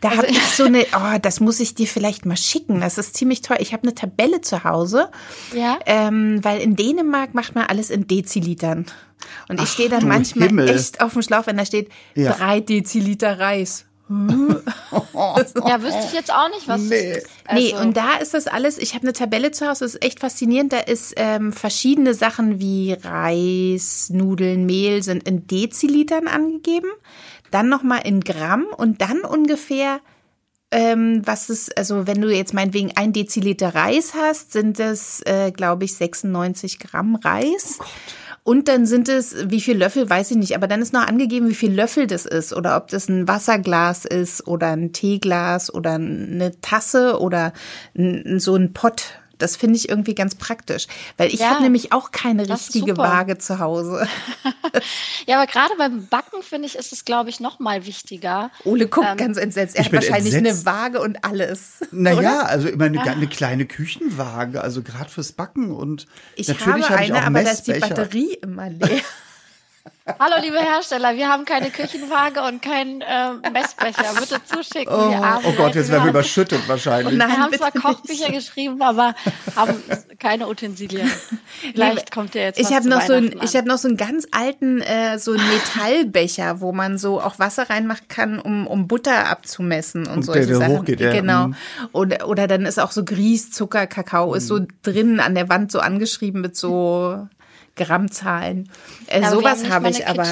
Da also, habe ich so eine, oh, das muss ich dir vielleicht mal schicken. Das ist ziemlich toll. Ich habe eine Tabelle zu Hause, ja. ähm, weil in Dänemark macht man alles in Dezilitern. Und ich stehe dann manchmal Himmel. echt auf dem Schlauch, wenn da steht ja. drei Deziliter Reis. ja, wüsste ich jetzt auch nicht, was. Nee, also. nee und da ist das alles. Ich habe eine Tabelle zu Hause, das ist echt faszinierend. Da ist ähm, verschiedene Sachen wie Reis, Nudeln, Mehl sind in Dezilitern angegeben dann nochmal in Gramm und dann ungefähr, ähm, was ist, also wenn du jetzt meinetwegen ein Deziliter Reis hast, sind das, äh, glaube ich, 96 Gramm Reis. Oh und dann sind es, wie viel Löffel, weiß ich nicht, aber dann ist noch angegeben, wie viel Löffel das ist oder ob das ein Wasserglas ist oder ein Teeglas oder eine Tasse oder so ein Pott das finde ich irgendwie ganz praktisch, weil ich ja, habe nämlich auch keine richtige Waage zu Hause. ja, aber gerade beim Backen finde ich, ist es glaube ich noch mal wichtiger. Ole guckt ähm, ganz entsetzt. Er hat wahrscheinlich entsetzt. eine Waage und alles. Naja, also immer eine, eine, kleine Küchenwaage, also gerade fürs Backen und ich natürlich habe eine, hab ich aber da ist die Batterie immer leer. Hallo, liebe Hersteller, wir haben keine Küchenwaage und keinen äh, Messbecher. Bitte zuschicken. Oh, oh Gott, jetzt werden wir überschüttet wahrscheinlich. Nein, wir haben zwar Kochbücher nicht. geschrieben, aber haben keine Utensilien. Vielleicht kommt der jetzt ich habe noch so ein, Ich habe noch so einen ganz alten, äh, so einen Metallbecher, wo man so auch Wasser reinmachen kann, um, um Butter abzumessen und, und solche der, der Sachen. Hochgeht, ja. Genau. Mhm. Oder, oder dann ist auch so Grieß, Zucker, Kakao ist so mhm. drin an der Wand so angeschrieben mit so Grammzahlen. Äh, ja, sowas habe ich aber.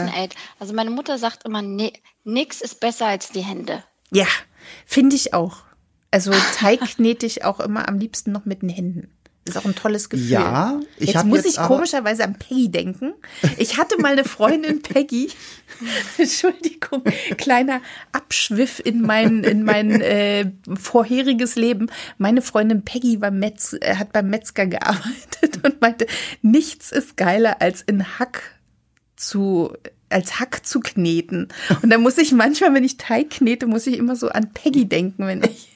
Also meine Mutter sagt immer, nee, nix ist besser als die Hände. Ja, finde ich auch. Also Teig knete ich auch immer am liebsten noch mit den Händen. Ist auch ein tolles Gefühl. Ja, ich Jetzt muss jetzt ich komischerweise an Peggy denken. Ich hatte mal eine Freundin Peggy. Entschuldigung, kleiner Abschwiff in mein in mein äh, vorheriges Leben. Meine Freundin Peggy war Metz, äh, hat beim Metzger gearbeitet und meinte, nichts ist geiler als in Hack zu als Hack zu kneten. Und da muss ich manchmal, wenn ich Teig knete, muss ich immer so an Peggy denken, wenn ich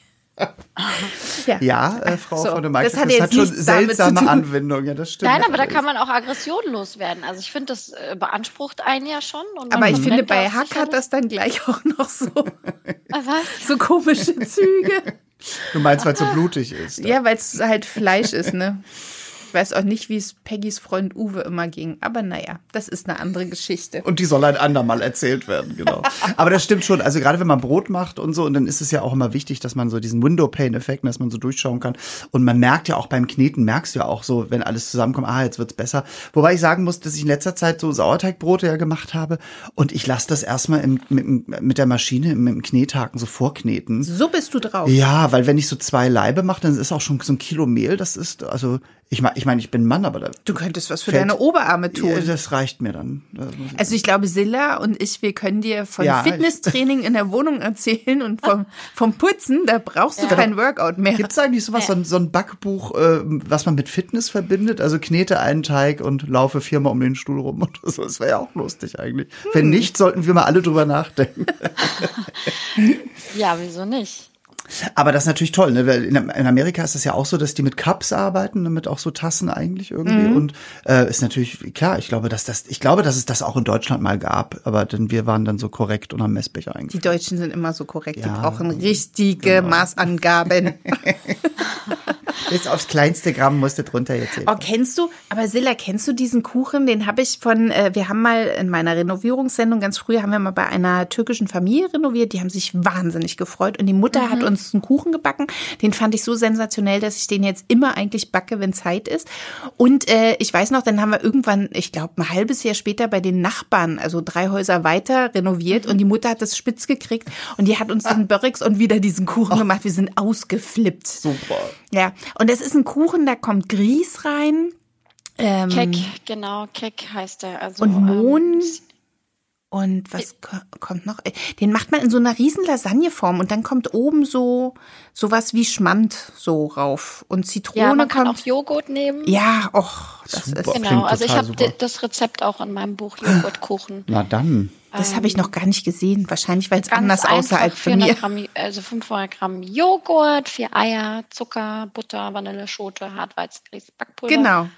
ja, ja äh, Frau so, von der Mike, das hat, das hat schon seltsame Anwendungen, ja, das stimmt. Nein, aber da kann man auch aggressionlos werden. Also ich finde, das äh, beansprucht einen ja schon. aber ich finde, bei Hack hat das dann gleich auch noch so, so komische Züge. Du meinst, weil es so blutig ist. Ja, weil es halt Fleisch ist, ne? Ich weiß auch nicht, wie es Peggys Freund Uwe immer ging. Aber naja, das ist eine andere Geschichte. Und die soll ein andermal erzählt werden, genau. Aber das stimmt schon. Also gerade wenn man Brot macht und so, und dann ist es ja auch immer wichtig, dass man so diesen Window-Pane-Effekt, dass man so durchschauen kann. Und man merkt ja auch beim Kneten, merkst du ja auch so, wenn alles zusammenkommt, ah, jetzt wird's besser. Wobei ich sagen muss, dass ich in letzter Zeit so Sauerteigbrote ja gemacht habe. Und ich lasse das erstmal im, mit, mit der Maschine, mit dem Knethaken so vorkneten. So bist du drauf. Ja, weil wenn ich so zwei Leibe mache, dann ist auch schon so ein Kilo Mehl. Das ist, also ich, ich meine, ich bin Mann, aber da. Du könntest was für deine Oberarme tun. Ja, das reicht mir dann. Also ich glaube, Silla und ich, wir können dir von ja, Fitnesstraining in der Wohnung erzählen und vom, vom Putzen, da brauchst du ja. kein Workout mehr. Gibt es eigentlich sowas, so ein, so ein Backbuch, äh, was man mit Fitness verbindet? Also knete einen Teig und laufe viermal um den Stuhl rum und so. Das wäre ja auch lustig eigentlich. Hm. Wenn nicht, sollten wir mal alle drüber nachdenken. ja, wieso nicht? Aber das ist natürlich toll, ne? Weil in Amerika ist es ja auch so, dass die mit Cups arbeiten, ne? mit auch so Tassen eigentlich irgendwie. Mhm. Und äh, ist natürlich klar, ich glaube, dass das, ich glaube, dass es das auch in Deutschland mal gab, aber denn wir waren dann so korrekt und haben Messbecher eigentlich. Die Deutschen sind immer so korrekt, ja, die brauchen richtige genau. Maßangaben. Bis aufs kleinste Gramm musste drunter jetzt. Oh, kennst du, aber Silla, kennst du diesen Kuchen? Den habe ich von, äh, wir haben mal in meiner Renovierungssendung ganz früh, haben wir mal bei einer türkischen Familie renoviert. Die haben sich wahnsinnig gefreut und die Mutter mhm. hat uns einen Kuchen gebacken. Den fand ich so sensationell, dass ich den jetzt immer eigentlich backe, wenn Zeit ist. Und äh, ich weiß noch, dann haben wir irgendwann, ich glaube, ein halbes Jahr später bei den Nachbarn, also drei Häuser weiter, renoviert mhm. und die Mutter hat das spitz gekriegt und die hat uns dann Börrix und wieder diesen Kuchen gemacht. Wir sind ausgeflippt. Super. Ja, und es ist ein Kuchen, da kommt Grieß rein. Ähm, Keck, genau, Keck heißt der. Also, und Mohn. Ähm, und was kommt noch? Den macht man in so einer riesen Lasagneform und dann kommt oben so sowas wie Schmand so rauf und Zitrone ja, man kann kommt. auch Joghurt nehmen. Ja, och, das super, ist genau. Also ich habe das Rezept auch in meinem Buch Joghurtkuchen. Na dann. Das habe ich noch gar nicht gesehen. Wahrscheinlich, weil es anders aussah als bei mir. Gramm, also 500 Gramm Joghurt, vier Eier, Zucker, Butter, Vanilleschote, Hartweizengrieß, Backpulver. Genau.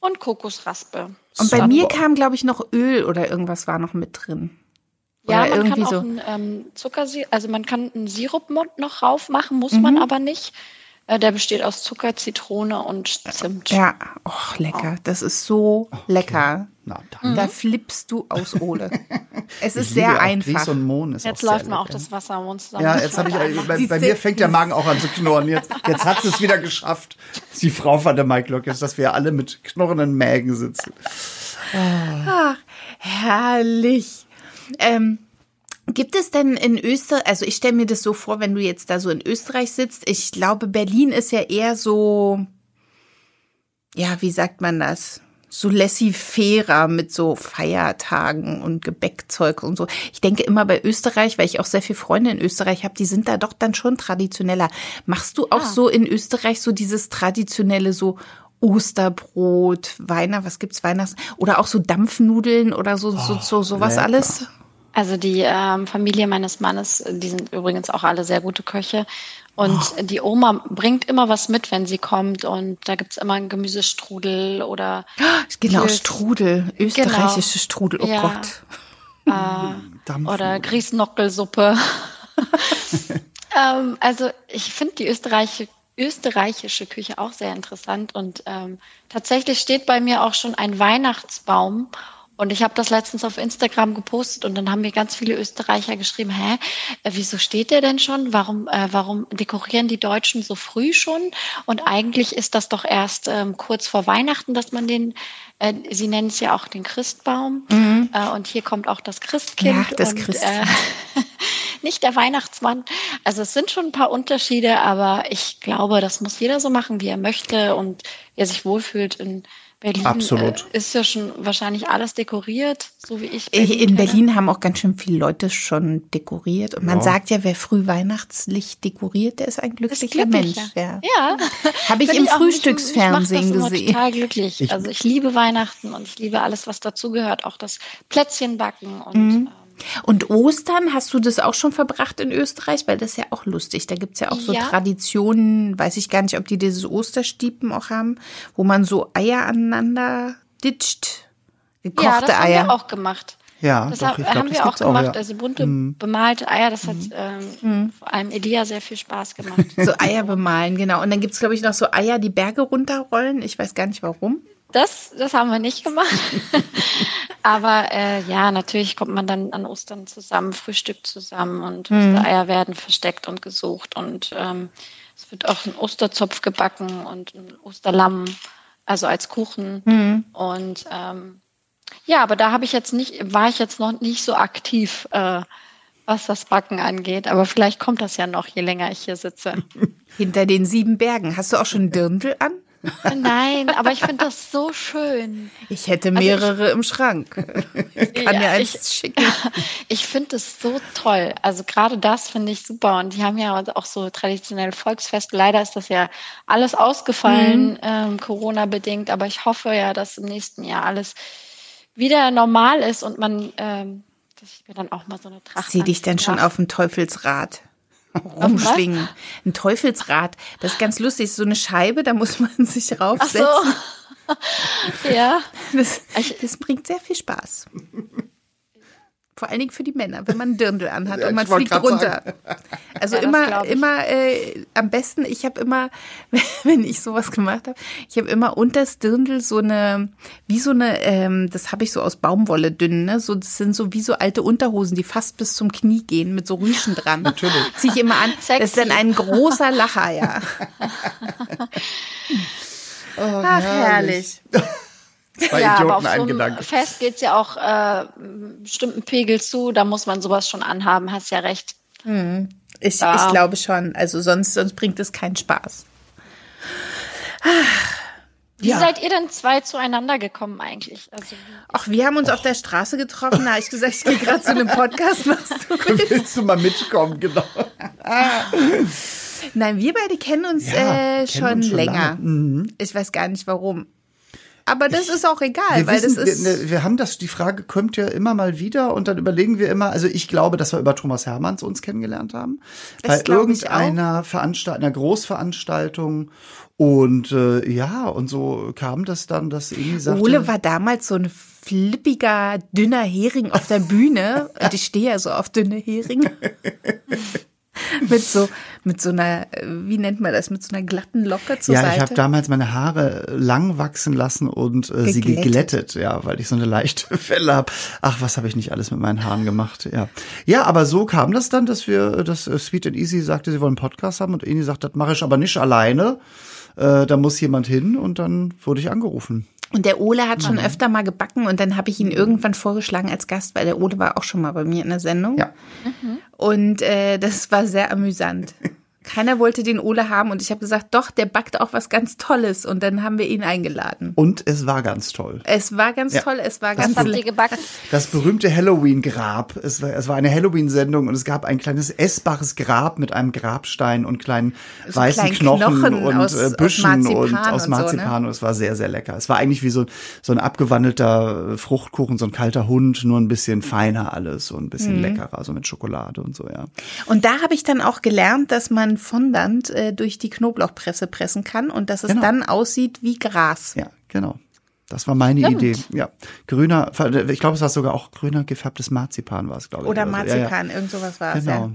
Und Kokosraspe. Und bei mir kam, glaube ich, noch Öl oder irgendwas war noch mit drin. Oder ja, man kann auch so. einen ähm, Zuckersirup, also man kann einen Sirup noch rauf machen, muss mhm. man aber nicht. Äh, der besteht aus Zucker, Zitrone und Zimt. Ja, oh, lecker. Das ist so okay. lecker. Na, dann. Da flippst du aus Ole. Es ist sehr einfach. Und Mohn ist jetzt läuft mir auch das Wasser am Mund zusammen. Ja, jetzt habe ich, bei, bei mir fängt der Magen auch an zu knurren. Jetzt, jetzt hat es wieder geschafft. Die Frau von der Mike Lock ist, dass wir alle mit knurrenden Mägen sitzen. Ach, herrlich. Ähm, Gibt es denn in Österreich, also ich stelle mir das so vor, wenn du jetzt da so in Österreich sitzt, ich glaube, Berlin ist ja eher so, ja, wie sagt man das? So laissez-faire mit so Feiertagen und Gebäckzeug und so. Ich denke immer bei Österreich, weil ich auch sehr viele Freunde in Österreich habe, die sind da doch dann schon traditioneller. Machst du auch ah. so in Österreich so dieses traditionelle so Osterbrot, Weihnachten, was gibt's Weihnachts oder auch so Dampfnudeln oder so oh, so, so sowas lecker. alles? Also die ähm, Familie meines Mannes, die sind übrigens auch alle sehr gute Köche. Und oh. die Oma bringt immer was mit, wenn sie kommt. Und da gibt's immer einen Gemüsestrudel oder. Genau, Pilz. Strudel, österreichische genau. Strudel, oh ja. Gott. Äh, oder Grießnockelsuppe. ähm, also ich finde die österreichische österreichische Küche auch sehr interessant und ähm, tatsächlich steht bei mir auch schon ein Weihnachtsbaum und ich habe das letztens auf Instagram gepostet und dann haben mir ganz viele Österreicher geschrieben, hä, äh, wieso steht der denn schon? Warum, äh, warum dekorieren die Deutschen so früh schon? Und eigentlich ist das doch erst ähm, kurz vor Weihnachten, dass man den, äh, sie nennen es ja auch den Christbaum. Mhm. Äh, und hier kommt auch das Christkind. Ja, das Christ. Äh, nicht der Weihnachtsmann. Also es sind schon ein paar Unterschiede, aber ich glaube, das muss jeder so machen, wie er möchte und er sich wohlfühlt. In, Berlin Absolut. Äh, ist ja schon wahrscheinlich alles dekoriert, so wie ich. Berlin In kenne. Berlin haben auch ganz schön viele Leute schon dekoriert. Und man ja. sagt ja, wer früh Weihnachtslicht dekoriert, der ist ein glücklicher ist Mensch. Ja. ja. Habe ich im Frühstücksfernsehen ich, ich gesehen. Ich total glücklich. Ich, also ich liebe Weihnachten und ich liebe alles, was dazugehört. Auch das Plätzchenbacken und. Mhm. Und Ostern, hast du das auch schon verbracht in Österreich? Weil das ist ja auch lustig. Da gibt es ja auch so ja. Traditionen, weiß ich gar nicht, ob die dieses Osterstiepen auch haben, wo man so Eier aneinander ditcht. Gekochte ja, das Eier. haben wir auch gemacht. Ja, das doch, glaub, haben wir auch gemacht. Auch, ja. Also bunte mhm. bemalte Eier, das hat ähm, mhm. vor allem Elia sehr viel Spaß gemacht. So Eier bemalen, genau. Und dann gibt es, glaube ich, noch so Eier, die Berge runterrollen. Ich weiß gar nicht warum. Das, das haben wir nicht gemacht. Aber äh, ja, natürlich kommt man dann an Ostern zusammen, Frühstück zusammen und mhm. Ostereier werden versteckt und gesucht und ähm, es wird auch ein Osterzopf gebacken und ein Osterlamm, also als Kuchen. Mhm. Und ähm, ja, aber da habe ich jetzt nicht, war ich jetzt noch nicht so aktiv, äh, was das Backen angeht. Aber vielleicht kommt das ja noch, je länger ich hier sitze. Hinter den sieben Bergen. Hast du auch schon Dirndl an? Nein, aber ich finde das so schön. Ich hätte mehrere also ich, im Schrank. Ich kann ja, dir eins ich, schicken. Ich finde es so toll. Also gerade das finde ich super. Und die haben ja auch so traditionelle Volksfeste. Leider ist das ja alles ausgefallen, mhm. ähm, Corona-bedingt. Aber ich hoffe ja, dass im nächsten Jahr alles wieder normal ist und man, ähm, dass ich mir dann auch mal so eine Tracht. Sieh dich denn schon auf dem Teufelsrad rumschwingen. Ein Teufelsrad. Das ist ganz lustig. So eine Scheibe, da muss man sich raufsetzen. Ach so. ja. Das, das bringt sehr viel Spaß. Vor allen Dingen für die Männer, wenn man einen Dirndl anhat ja, und man fliegt runter. Sagen. Also ja, immer, immer äh, am besten, ich habe immer, wenn ich sowas gemacht habe, ich habe immer unter das Dirndl so eine, wie so eine, ähm, das habe ich so aus Baumwolle dünn, ne? So, das sind so wie so alte Unterhosen, die fast bis zum Knie gehen, mit so Rüschen dran. Natürlich. Ziehe ich immer an. Sexy. Das ist dann ein großer Lacher, ja. oh, Ach, herrlich. herrlich. Zwei ja, Idioten aber auf so einem Fest geht es ja auch äh, bestimmten Pegel zu, da muss man sowas schon anhaben, hast ja recht. Hm. Ich, ja. ich glaube schon, also sonst, sonst bringt es keinen Spaß. Wie ja. seid ihr denn zwei zueinander gekommen eigentlich? Also, Ach, wir haben uns Och. auf der Straße getroffen. Da habe ich gesagt, ich gehe gerade zu einem Podcast. Was du willst. willst du mal mitkommen, genau. Nein, wir beide kennen uns, ja, äh, schon, uns schon länger. Mhm. Ich weiß gar nicht warum. Aber das ist auch egal, wir weil wissen, das ist. Wir, wir, haben das, die Frage kommt ja immer mal wieder und dann überlegen wir immer, also ich glaube, dass wir über Thomas Hermanns uns kennengelernt haben. Das bei irgendeiner Veranstaltung, einer Großveranstaltung. Und äh, ja, und so kam das dann, dass Emi sagte. Ole war damals so ein flippiger, dünner Hering auf der Bühne. und ich stehe ja so auf dünne Heringe. mit so mit so einer wie nennt man das mit so einer glatten Locke zur ja, Seite. Ja, ich habe damals meine Haare lang wachsen lassen und äh, sie geglättet, ja, weil ich so eine leichte Felle habe. Ach, was habe ich nicht alles mit meinen Haaren gemacht? Ja. Ja, aber so kam das dann, dass wir dass äh, Sweet and Easy sagte, sie wollen einen Podcast haben und Eni sagt, das mache ich aber nicht alleine. Äh, da muss jemand hin und dann wurde ich angerufen. Und der Ole hat schon mhm. öfter mal gebacken und dann habe ich ihn irgendwann vorgeschlagen als Gast, weil der Ole war auch schon mal bei mir in der Sendung. Ja. Mhm. Und äh, das war sehr amüsant. Keiner wollte den Ole haben und ich habe gesagt, doch, der backt auch was ganz Tolles und dann haben wir ihn eingeladen. Und es war ganz toll. Es war ganz ja. toll, es war das ganz toll. gebacken? Das berühmte Halloween-Grab. Es war, es war eine Halloween-Sendung und es gab ein kleines essbares Grab mit einem Grabstein und kleinen so weißen kleinen Knochen, Knochen, und aus, äh, Büschen aus und aus Marzipan. Und, so, ne? es war sehr, sehr lecker. Es war eigentlich wie so, so ein abgewandelter Fruchtkuchen, so ein kalter Hund, nur ein bisschen feiner alles und ein bisschen mhm. leckerer, so mit Schokolade und so, ja. Und da habe ich dann auch gelernt, dass man Fondant äh, durch die Knoblauchpresse pressen kann und dass es genau. dann aussieht wie Gras. Ja, genau. Das war meine Stimmt. Idee. Ja, grüner, ich glaube, es war sogar auch grüner gefärbtes Marzipan war es, glaube ich. Oder Marzipan, ja, ja. irgend sowas war es. Genau. Ja.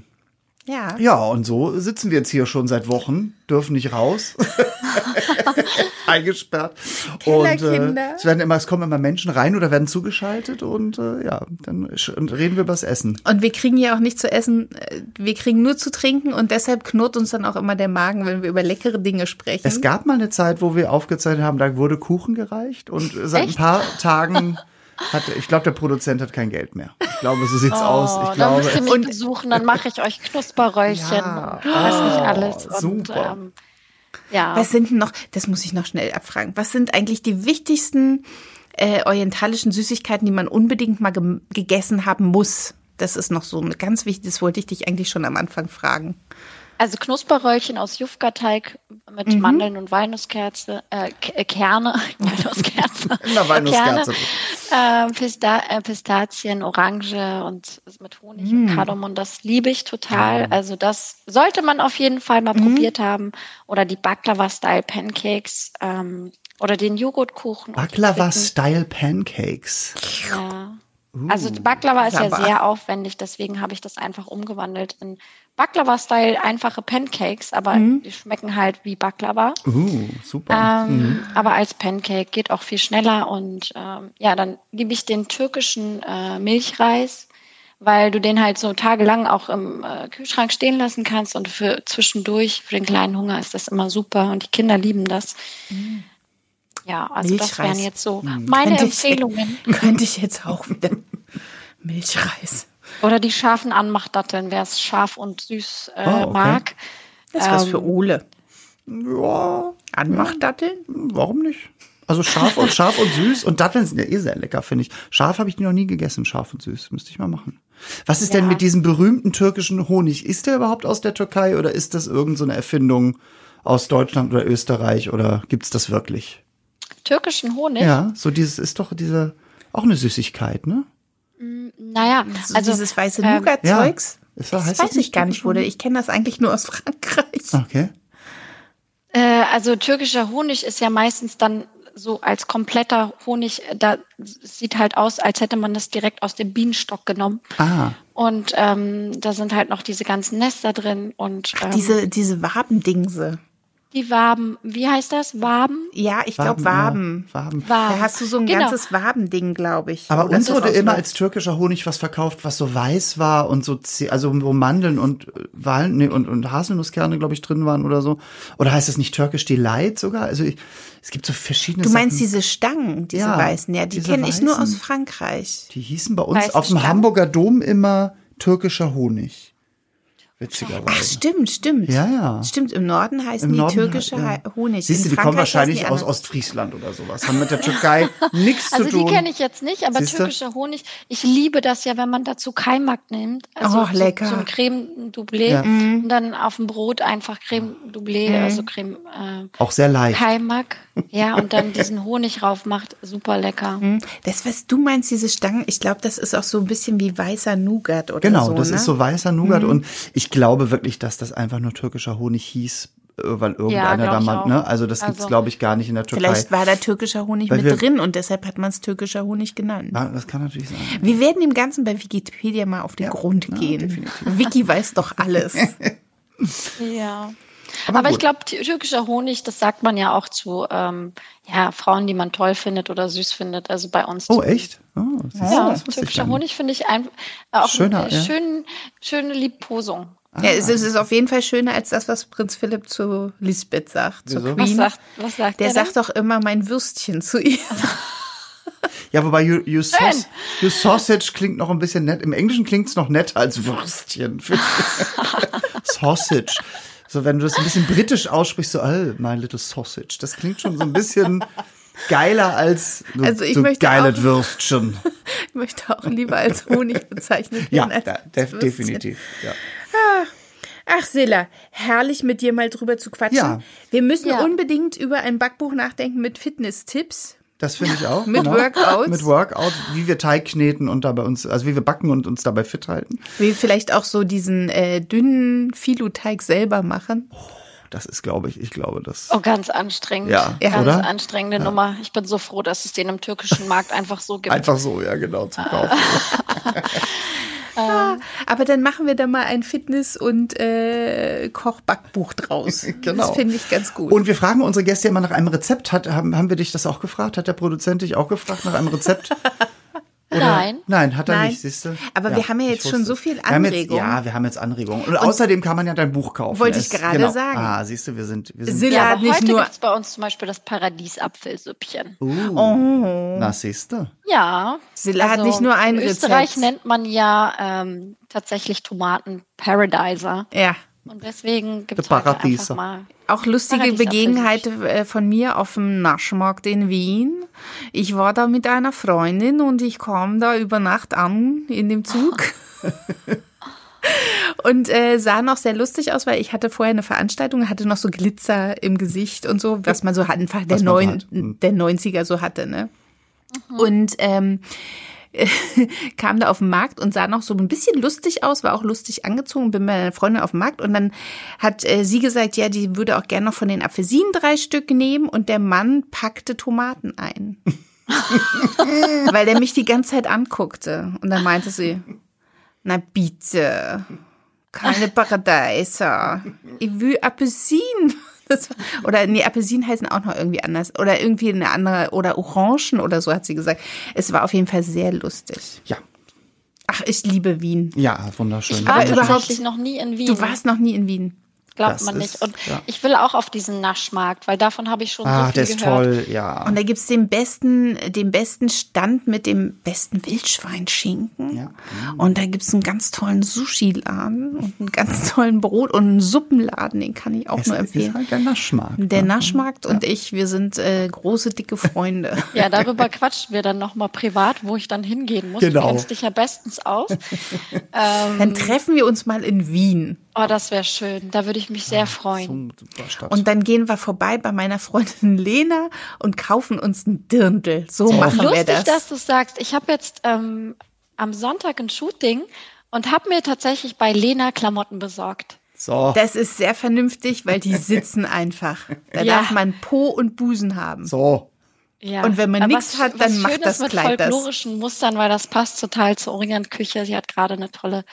Ja, und so sitzen wir jetzt hier schon seit Wochen, dürfen nicht raus. Eingesperrt. Und äh, es werden immer, es kommen immer Menschen rein oder werden zugeschaltet und äh, ja, dann reden wir über das Essen. Und wir kriegen ja auch nicht zu essen, äh, wir kriegen nur zu trinken und deshalb knurrt uns dann auch immer der Magen, wenn wir über leckere Dinge sprechen. Es gab mal eine Zeit, wo wir aufgezeichnet haben, da wurde Kuchen gereicht und seit Echt? ein paar Tagen hat, ich glaube, der Produzent hat kein Geld mehr. Ich glaube, so sieht's oh, aus. Ich glaube, dann müsst ihr mich besuchen, dann mache ich euch Knusperröllchen. Ja, oh, weiß nicht alles. Super. Und, ähm, ja. Was sind denn noch, das muss ich noch schnell abfragen, was sind eigentlich die wichtigsten äh, orientalischen Süßigkeiten, die man unbedingt mal ge gegessen haben muss? Das ist noch so ganz wichtig, das wollte ich dich eigentlich schon am Anfang fragen. Also Knusperröllchen aus Jufka-Teig mit mhm. Mandeln und Walnusskerze, äh, äh Kerne, Walnusskerze. Immer Walnusskerze. Kerne, äh, Pista äh, Pistazien, Orange und mit Honig mhm. und Kardamom, das liebe ich total. Ja. Also das sollte man auf jeden Fall mal mhm. probiert haben. Oder die Baklava-Style-Pancakes ähm, oder den Joghurtkuchen. Baklava-Style-Pancakes. Ja. Uh, also Baklava ist ja sehr aufwendig, deswegen habe ich das einfach umgewandelt in Baklava-Style einfache Pancakes, aber mhm. die schmecken halt wie Baklava. Uh, super. Ähm, mhm. Aber als Pancake geht auch viel schneller und ähm, ja, dann liebe ich den türkischen äh, Milchreis, weil du den halt so tagelang auch im äh, Kühlschrank stehen lassen kannst und für zwischendurch, für den kleinen Hunger ist das immer super und die Kinder lieben das. Mhm. Ja, also Milchreis. das wären jetzt so mhm. meine könnte Empfehlungen. Ich, könnte ich jetzt auch wieder Milchreis. Oder die scharfen Anmachdatteln, wer es scharf und süß äh, oh, okay. mag. Das ist ähm, was für ähm, Ole. Ja. Anmachdatteln? Warum nicht? Also scharf und scharf und süß und Datteln sind ja eh sehr lecker, finde ich. Scharf habe ich noch nie gegessen, scharf und süß. Müsste ich mal machen. Was ist ja. denn mit diesem berühmten türkischen Honig? Ist der überhaupt aus der Türkei oder ist das irgendeine so Erfindung aus Deutschland oder Österreich oder gibt's das wirklich? Türkischen Honig? Ja, so dieses ist doch diese auch eine Süßigkeit, ne? Mm, naja, also, also dieses weiße ähm, Nougat-Zeugs. Ja. Das, das weiß ich gar nicht, wurde. Ich kenne das eigentlich nur aus Frankreich. Okay. Äh, also türkischer Honig ist ja meistens dann so als kompletter Honig, da sieht halt aus, als hätte man das direkt aus dem Bienenstock genommen. Ah. Und ähm, da sind halt noch diese ganzen Nester drin und ähm, Ach, diese diese Wabendingse. Die Waben, wie heißt das? Waben? Ja, ich glaube Waben. Ja, Waben. Waben. Da hast du so ein genau. ganzes Wabending, glaube ich. Aber uns wurde immer als türkischer Honig was verkauft, was so weiß war und so, also wo Mandeln und Waln, nee, und, und Haselnusskerne, glaube ich, drin waren oder so. Oder heißt das nicht türkisch Delight sogar? Also ich, es gibt so verschiedene Du meinst Sachen. diese Stangen, diese ja, weißen? Ja, die kenne ich nur aus Frankreich. Die hießen bei uns Weiße auf dem Stangen. Hamburger Dom immer türkischer Honig witzigerweise. Ach, stimmt, stimmt. Ja, ja. Stimmt, im Norden heißen Im die Norden, türkische ja. Honig. Siehst du, die kommen wahrscheinlich aus Ostfriesland oder sowas. Haben mit der Türkei nichts also zu tun. Also die kenne ich jetzt nicht, aber Siehste? türkischer Honig, ich liebe das ja, wenn man dazu Kaimak nimmt. Also oh, lecker. So, so ein Creme Doublé ja. Und dann auf dem Brot einfach Creme Doublé, mhm. also Creme äh, Auch sehr leicht. Kaimak. Ja, und dann diesen Honig rauf macht, super lecker. Mhm. Das, was du meinst, diese Stangen, ich glaube, das ist auch so ein bisschen wie weißer Nougat oder genau, so. Genau, das ne? ist so weißer Nougat mhm. und ich glaube wirklich, dass das einfach nur türkischer Honig hieß, äh, weil irgendeiner ja, da mal, ne? Also das also, gibt's glaube ich gar nicht in der Türkei. Vielleicht war da türkischer Honig weil mit wir, drin und deshalb hat man es türkischer Honig genannt. Ja, das kann natürlich sein. Wir werden dem Ganzen bei Wikipedia mal auf den ja, Grund gehen. Definitiv. Wiki weiß doch alles. ja. Aber, Aber ich glaube, türkischer Honig, das sagt man ja auch zu ähm, ja, Frauen, die man toll findet oder süß findet. Also bei uns. Oh, echt? Oh, ja, türkischer Honig finde ich ein, auch Schöner, eine ja. schön, schöne Liebkosung. Ah. Ja, es ist auf jeden Fall schöner als das, was Prinz Philipp zu Lisbeth sagt, zur Queen. Was sagt, was sagt der? Der sagt doch immer mein Würstchen zu ihr. Ja, wobei you, you, saus you, Sausage klingt noch ein bisschen nett. Im Englischen klingt es noch netter als Würstchen. sausage. So, wenn du das ein bisschen britisch aussprichst, so, oh, my little sausage. Das klingt schon so ein bisschen geiler als so, also ich so möchte geile Würstchen. ich möchte auch lieber als Honig bezeichnet werden. Ja, als def definitiv. Ja. Ah. Ach, Silla, herrlich mit dir mal drüber zu quatschen. Ja. Wir müssen ja. unbedingt über ein Backbuch nachdenken mit Fitness-Tipps. Das finde ich auch. Mit genau. Workouts. Mit Workout, wie wir Teig kneten und dabei uns, also wie wir backen und uns dabei fit halten. Wie wir vielleicht auch so diesen äh, dünnen Filu-Teig selber machen. Oh, das ist, glaube ich, ich glaube, das. Oh, ganz anstrengend. Ja, ja. Ganz oder? anstrengende ja. Nummer. Ich bin so froh, dass es den im türkischen Markt einfach so gibt. Einfach so, ja, genau, zu kaufen. Ja, aber dann machen wir da mal ein Fitness- und äh, Kochbackbuch draus. genau. Das finde ich ganz gut. Und wir fragen unsere Gäste immer nach einem Rezept. Hat, haben, haben wir dich das auch gefragt? Hat der Produzent dich auch gefragt nach einem Rezept? Oder? Nein. Nein, hat er Nein. nicht, siehst du? Aber ja, wir haben ja jetzt schon so viel Anregungen. ja, wir haben jetzt Anregungen. Und, und, außerdem kann man ja dein Buch kaufen. Wollte ich gerade genau. sagen. Ah, siehst du, wir sind, wir sind. Silla ja, aber nicht heute nur gibt's bei uns zum Beispiel das Paradiesapfelsüppchen. Uh, oh. Na, siehst du? Ja. Silla also, hat nicht nur ein In Österreich nennt man ja ähm, tatsächlich Tomaten Paradiser. Ja. Und deswegen gibt es einfach mal auch lustige Begebenheit äh, von mir auf dem Naschmarkt in Wien. Ich war da mit einer Freundin und ich kam da über Nacht an in dem Zug. und äh, sah noch sehr lustig aus, weil ich hatte vorher eine Veranstaltung, hatte noch so Glitzer im Gesicht und so, was man so einfach der, neun, hm. der 90er so hatte, ne? Mhm. Und ähm, kam da auf den Markt und sah noch so ein bisschen lustig aus, war auch lustig angezogen, bin mit meiner Freundin auf dem Markt und dann hat äh, sie gesagt, ja, die würde auch gerne noch von den Apfelsinen drei Stück nehmen und der Mann packte Tomaten ein. Weil der mich die ganze Zeit anguckte und dann meinte sie, na bitte, keine Paradeiser, ich will Apfelsinen. Das, oder nee, Apfelsinen heißen auch noch irgendwie anders. Oder irgendwie eine andere, oder Orangen oder so hat sie gesagt. Es war auf jeden Fall sehr lustig. Ja. Ach, ich liebe Wien. Ja, wunderschön. Ich war überhaupt noch nie in Wien. Du warst noch nie in Wien. Glaubt man nicht. Und ja. ich will auch auf diesen Naschmarkt, weil davon habe ich schon ah, so viel der ist gehört. toll, ja. Und da gibt es den besten, den besten Stand mit dem besten Wildschweinschinken. Ja. Mhm. Und da gibt es einen ganz tollen Sushi-Laden und einen ganz tollen Brot- und einen Suppenladen, den kann ich auch es nur empfehlen. Ist halt der Naschmarkt. Der ne? Naschmarkt ja. und ich, wir sind äh, große, dicke Freunde. Ja, darüber quatschen wir dann nochmal privat, wo ich dann hingehen muss. Genau. Du kennst dich ja bestens aus. ähm, dann treffen wir uns mal in Wien. Oh, das wäre schön. Da würde ich mich sehr freuen. Und dann gehen wir vorbei bei meiner Freundin Lena und kaufen uns ein Dirndl. So oh. machen Lustig, wir das. dass du sagst. Ich habe jetzt ähm, am Sonntag ein Shooting und habe mir tatsächlich bei Lena Klamotten besorgt. So. Das ist sehr vernünftig, weil die sitzen einfach. Da ja. darf man Po und Busen haben. So. Ja. Und wenn man nichts hat, dann macht das Kleid das. mit folklorischen Mustern, weil das passt total zur Orientküche. Sie hat gerade eine tolle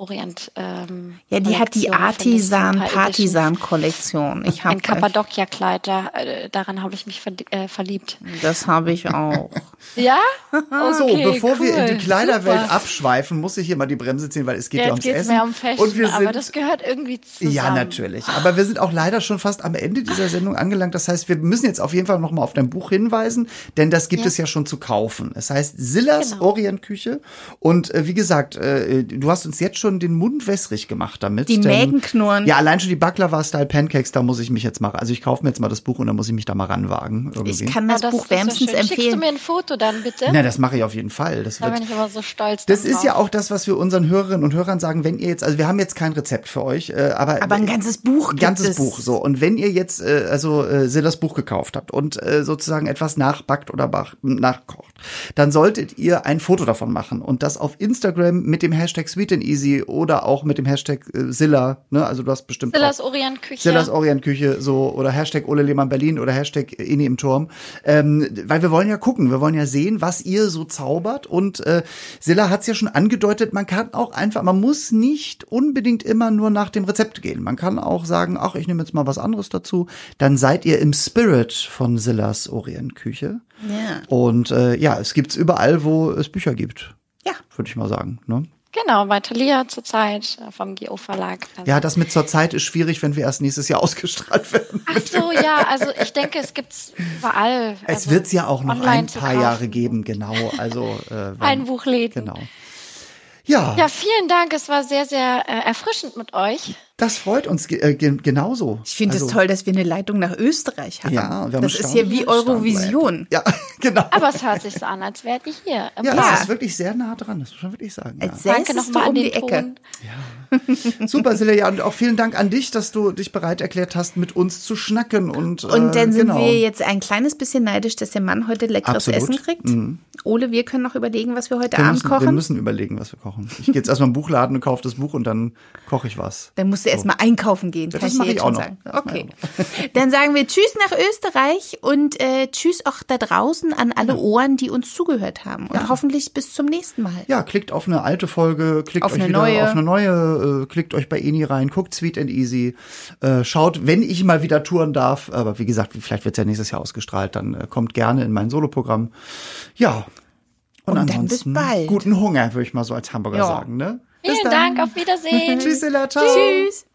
Orient. Ähm, ja, die hat die Artisan Partisan Kollektion. Ich habe ein Kappadokia-Kleid, da, äh, daran habe ich mich äh, verliebt. Das habe ich auch. ja? Okay, so, bevor cool. wir in die Kleiderwelt Super. abschweifen, muss ich hier mal die Bremse ziehen, weil es geht ja, ja ums Essen. Mehr um Fashion, Und wir sind, aber das gehört irgendwie zusammen. Ja, natürlich. Aber wir sind auch leider schon fast am Ende dieser Sendung angelangt. Das heißt, wir müssen jetzt auf jeden Fall noch mal auf dein Buch hinweisen, denn das gibt ja. es ja schon zu kaufen. Es heißt Sillas genau. Orientküche. Und äh, wie gesagt, äh, du hast uns jetzt schon schon den Mund wässrig gemacht damit. Die Mägen knurren. Ja, allein schon die Baklava-Style-Pancakes, da muss ich mich jetzt mal, also ich kaufe mir jetzt mal das Buch und dann muss ich mich da mal ranwagen. Irgendwie. Ich kann das, ja, das Buch wärmstens so empfehlen. Schickst du mir ein Foto dann bitte? Na, das mache ich auf jeden Fall. Das da wird, bin ich immer so stolz. Das ist drauf. ja auch das, was wir unseren Hörerinnen und Hörern sagen, wenn ihr jetzt, also wir haben jetzt kein Rezept für euch, äh, aber. Aber ein ganzes Buch Ein ganzes es. Buch, so. Und wenn ihr jetzt, äh, also äh, Sillas Buch gekauft habt und äh, sozusagen etwas nachbackt oder nachkocht, dann solltet ihr ein Foto davon machen und das auf Instagram mit dem Hashtag Sweet and Easy oder auch mit dem Hashtag äh, Silla, ne? Also du hast bestimmt. Sillas Orientküche. Sillas Orientküche, so, oder Hashtag Ole Lehmann Berlin oder Hashtag Ini im Turm. Ähm, weil wir wollen ja gucken, wir wollen ja sehen, was ihr so zaubert. Und äh, Silla hat es ja schon angedeutet, man kann auch einfach, man muss nicht unbedingt immer nur nach dem Rezept gehen. Man kann auch sagen, ach, ich nehme jetzt mal was anderes dazu. Dann seid ihr im Spirit von Sillas Orientküche. Ja. Und äh, ja, es gibt's überall, wo es Bücher gibt. Ja. Würde ich mal sagen. Ne? Genau, bei Thalia zurzeit äh, vom GO Verlag. Also ja, das mit zurzeit ist schwierig, wenn wir erst nächstes Jahr ausgestrahlt werden. Ach so, ja, also ich denke, es gibt's überall. Es also wird es ja auch noch ein paar Jahre geben, genau. Also äh, wenn, ein Buchläden. Genau. Ja. Ja, vielen Dank. Es war sehr, sehr äh, erfrischend mit euch. Das freut uns äh, genauso. Ich finde es also, toll, dass wir eine Leitung nach Österreich haben. Ja, wir haben das ist hier wie Eurovision. Ja, genau. Aber es hört sich so an, als wärt ihr hier. Ja, das ist wirklich sehr nah dran, das muss man wirklich sagen. Als ja. Danke nochmal um die Ecke. Ja. Super, Silja. Und auch vielen Dank an dich, dass du dich bereit erklärt hast, mit uns zu schnacken. Und, und dann äh, sind genau. wir jetzt ein kleines bisschen neidisch, dass der Mann heute leckeres Absolut. Essen kriegt. Mhm. Ole, wir können noch überlegen, was wir heute wir Abend müssen, kochen. Wir müssen überlegen, was wir kochen. Ich gehe jetzt erstmal im Buchladen und kaufe das Buch und dann koche ich was. Dann musst du so. erstmal einkaufen gehen. Das mache ich auch noch. Sagen. Okay. Dann sagen wir Tschüss nach Österreich und äh, Tschüss auch da draußen an alle Ohren, die uns zugehört haben. Und ja. hoffentlich bis zum nächsten Mal. Ja, klickt auf eine alte Folge, klickt auf euch wieder neue. auf eine neue, äh, klickt euch bei Eni rein, guckt Sweet and Easy, äh, schaut, wenn ich mal wieder touren darf, aber wie gesagt, vielleicht wird es ja nächstes Jahr ausgestrahlt, dann äh, kommt gerne in mein Soloprogramm. Ja. Und, und ansonsten guten Hunger, würde ich mal so als Hamburger ja. sagen. Ne? Vielen Dank, auf Wiedersehen. Tschüss, Ella, ciao. Tschüss.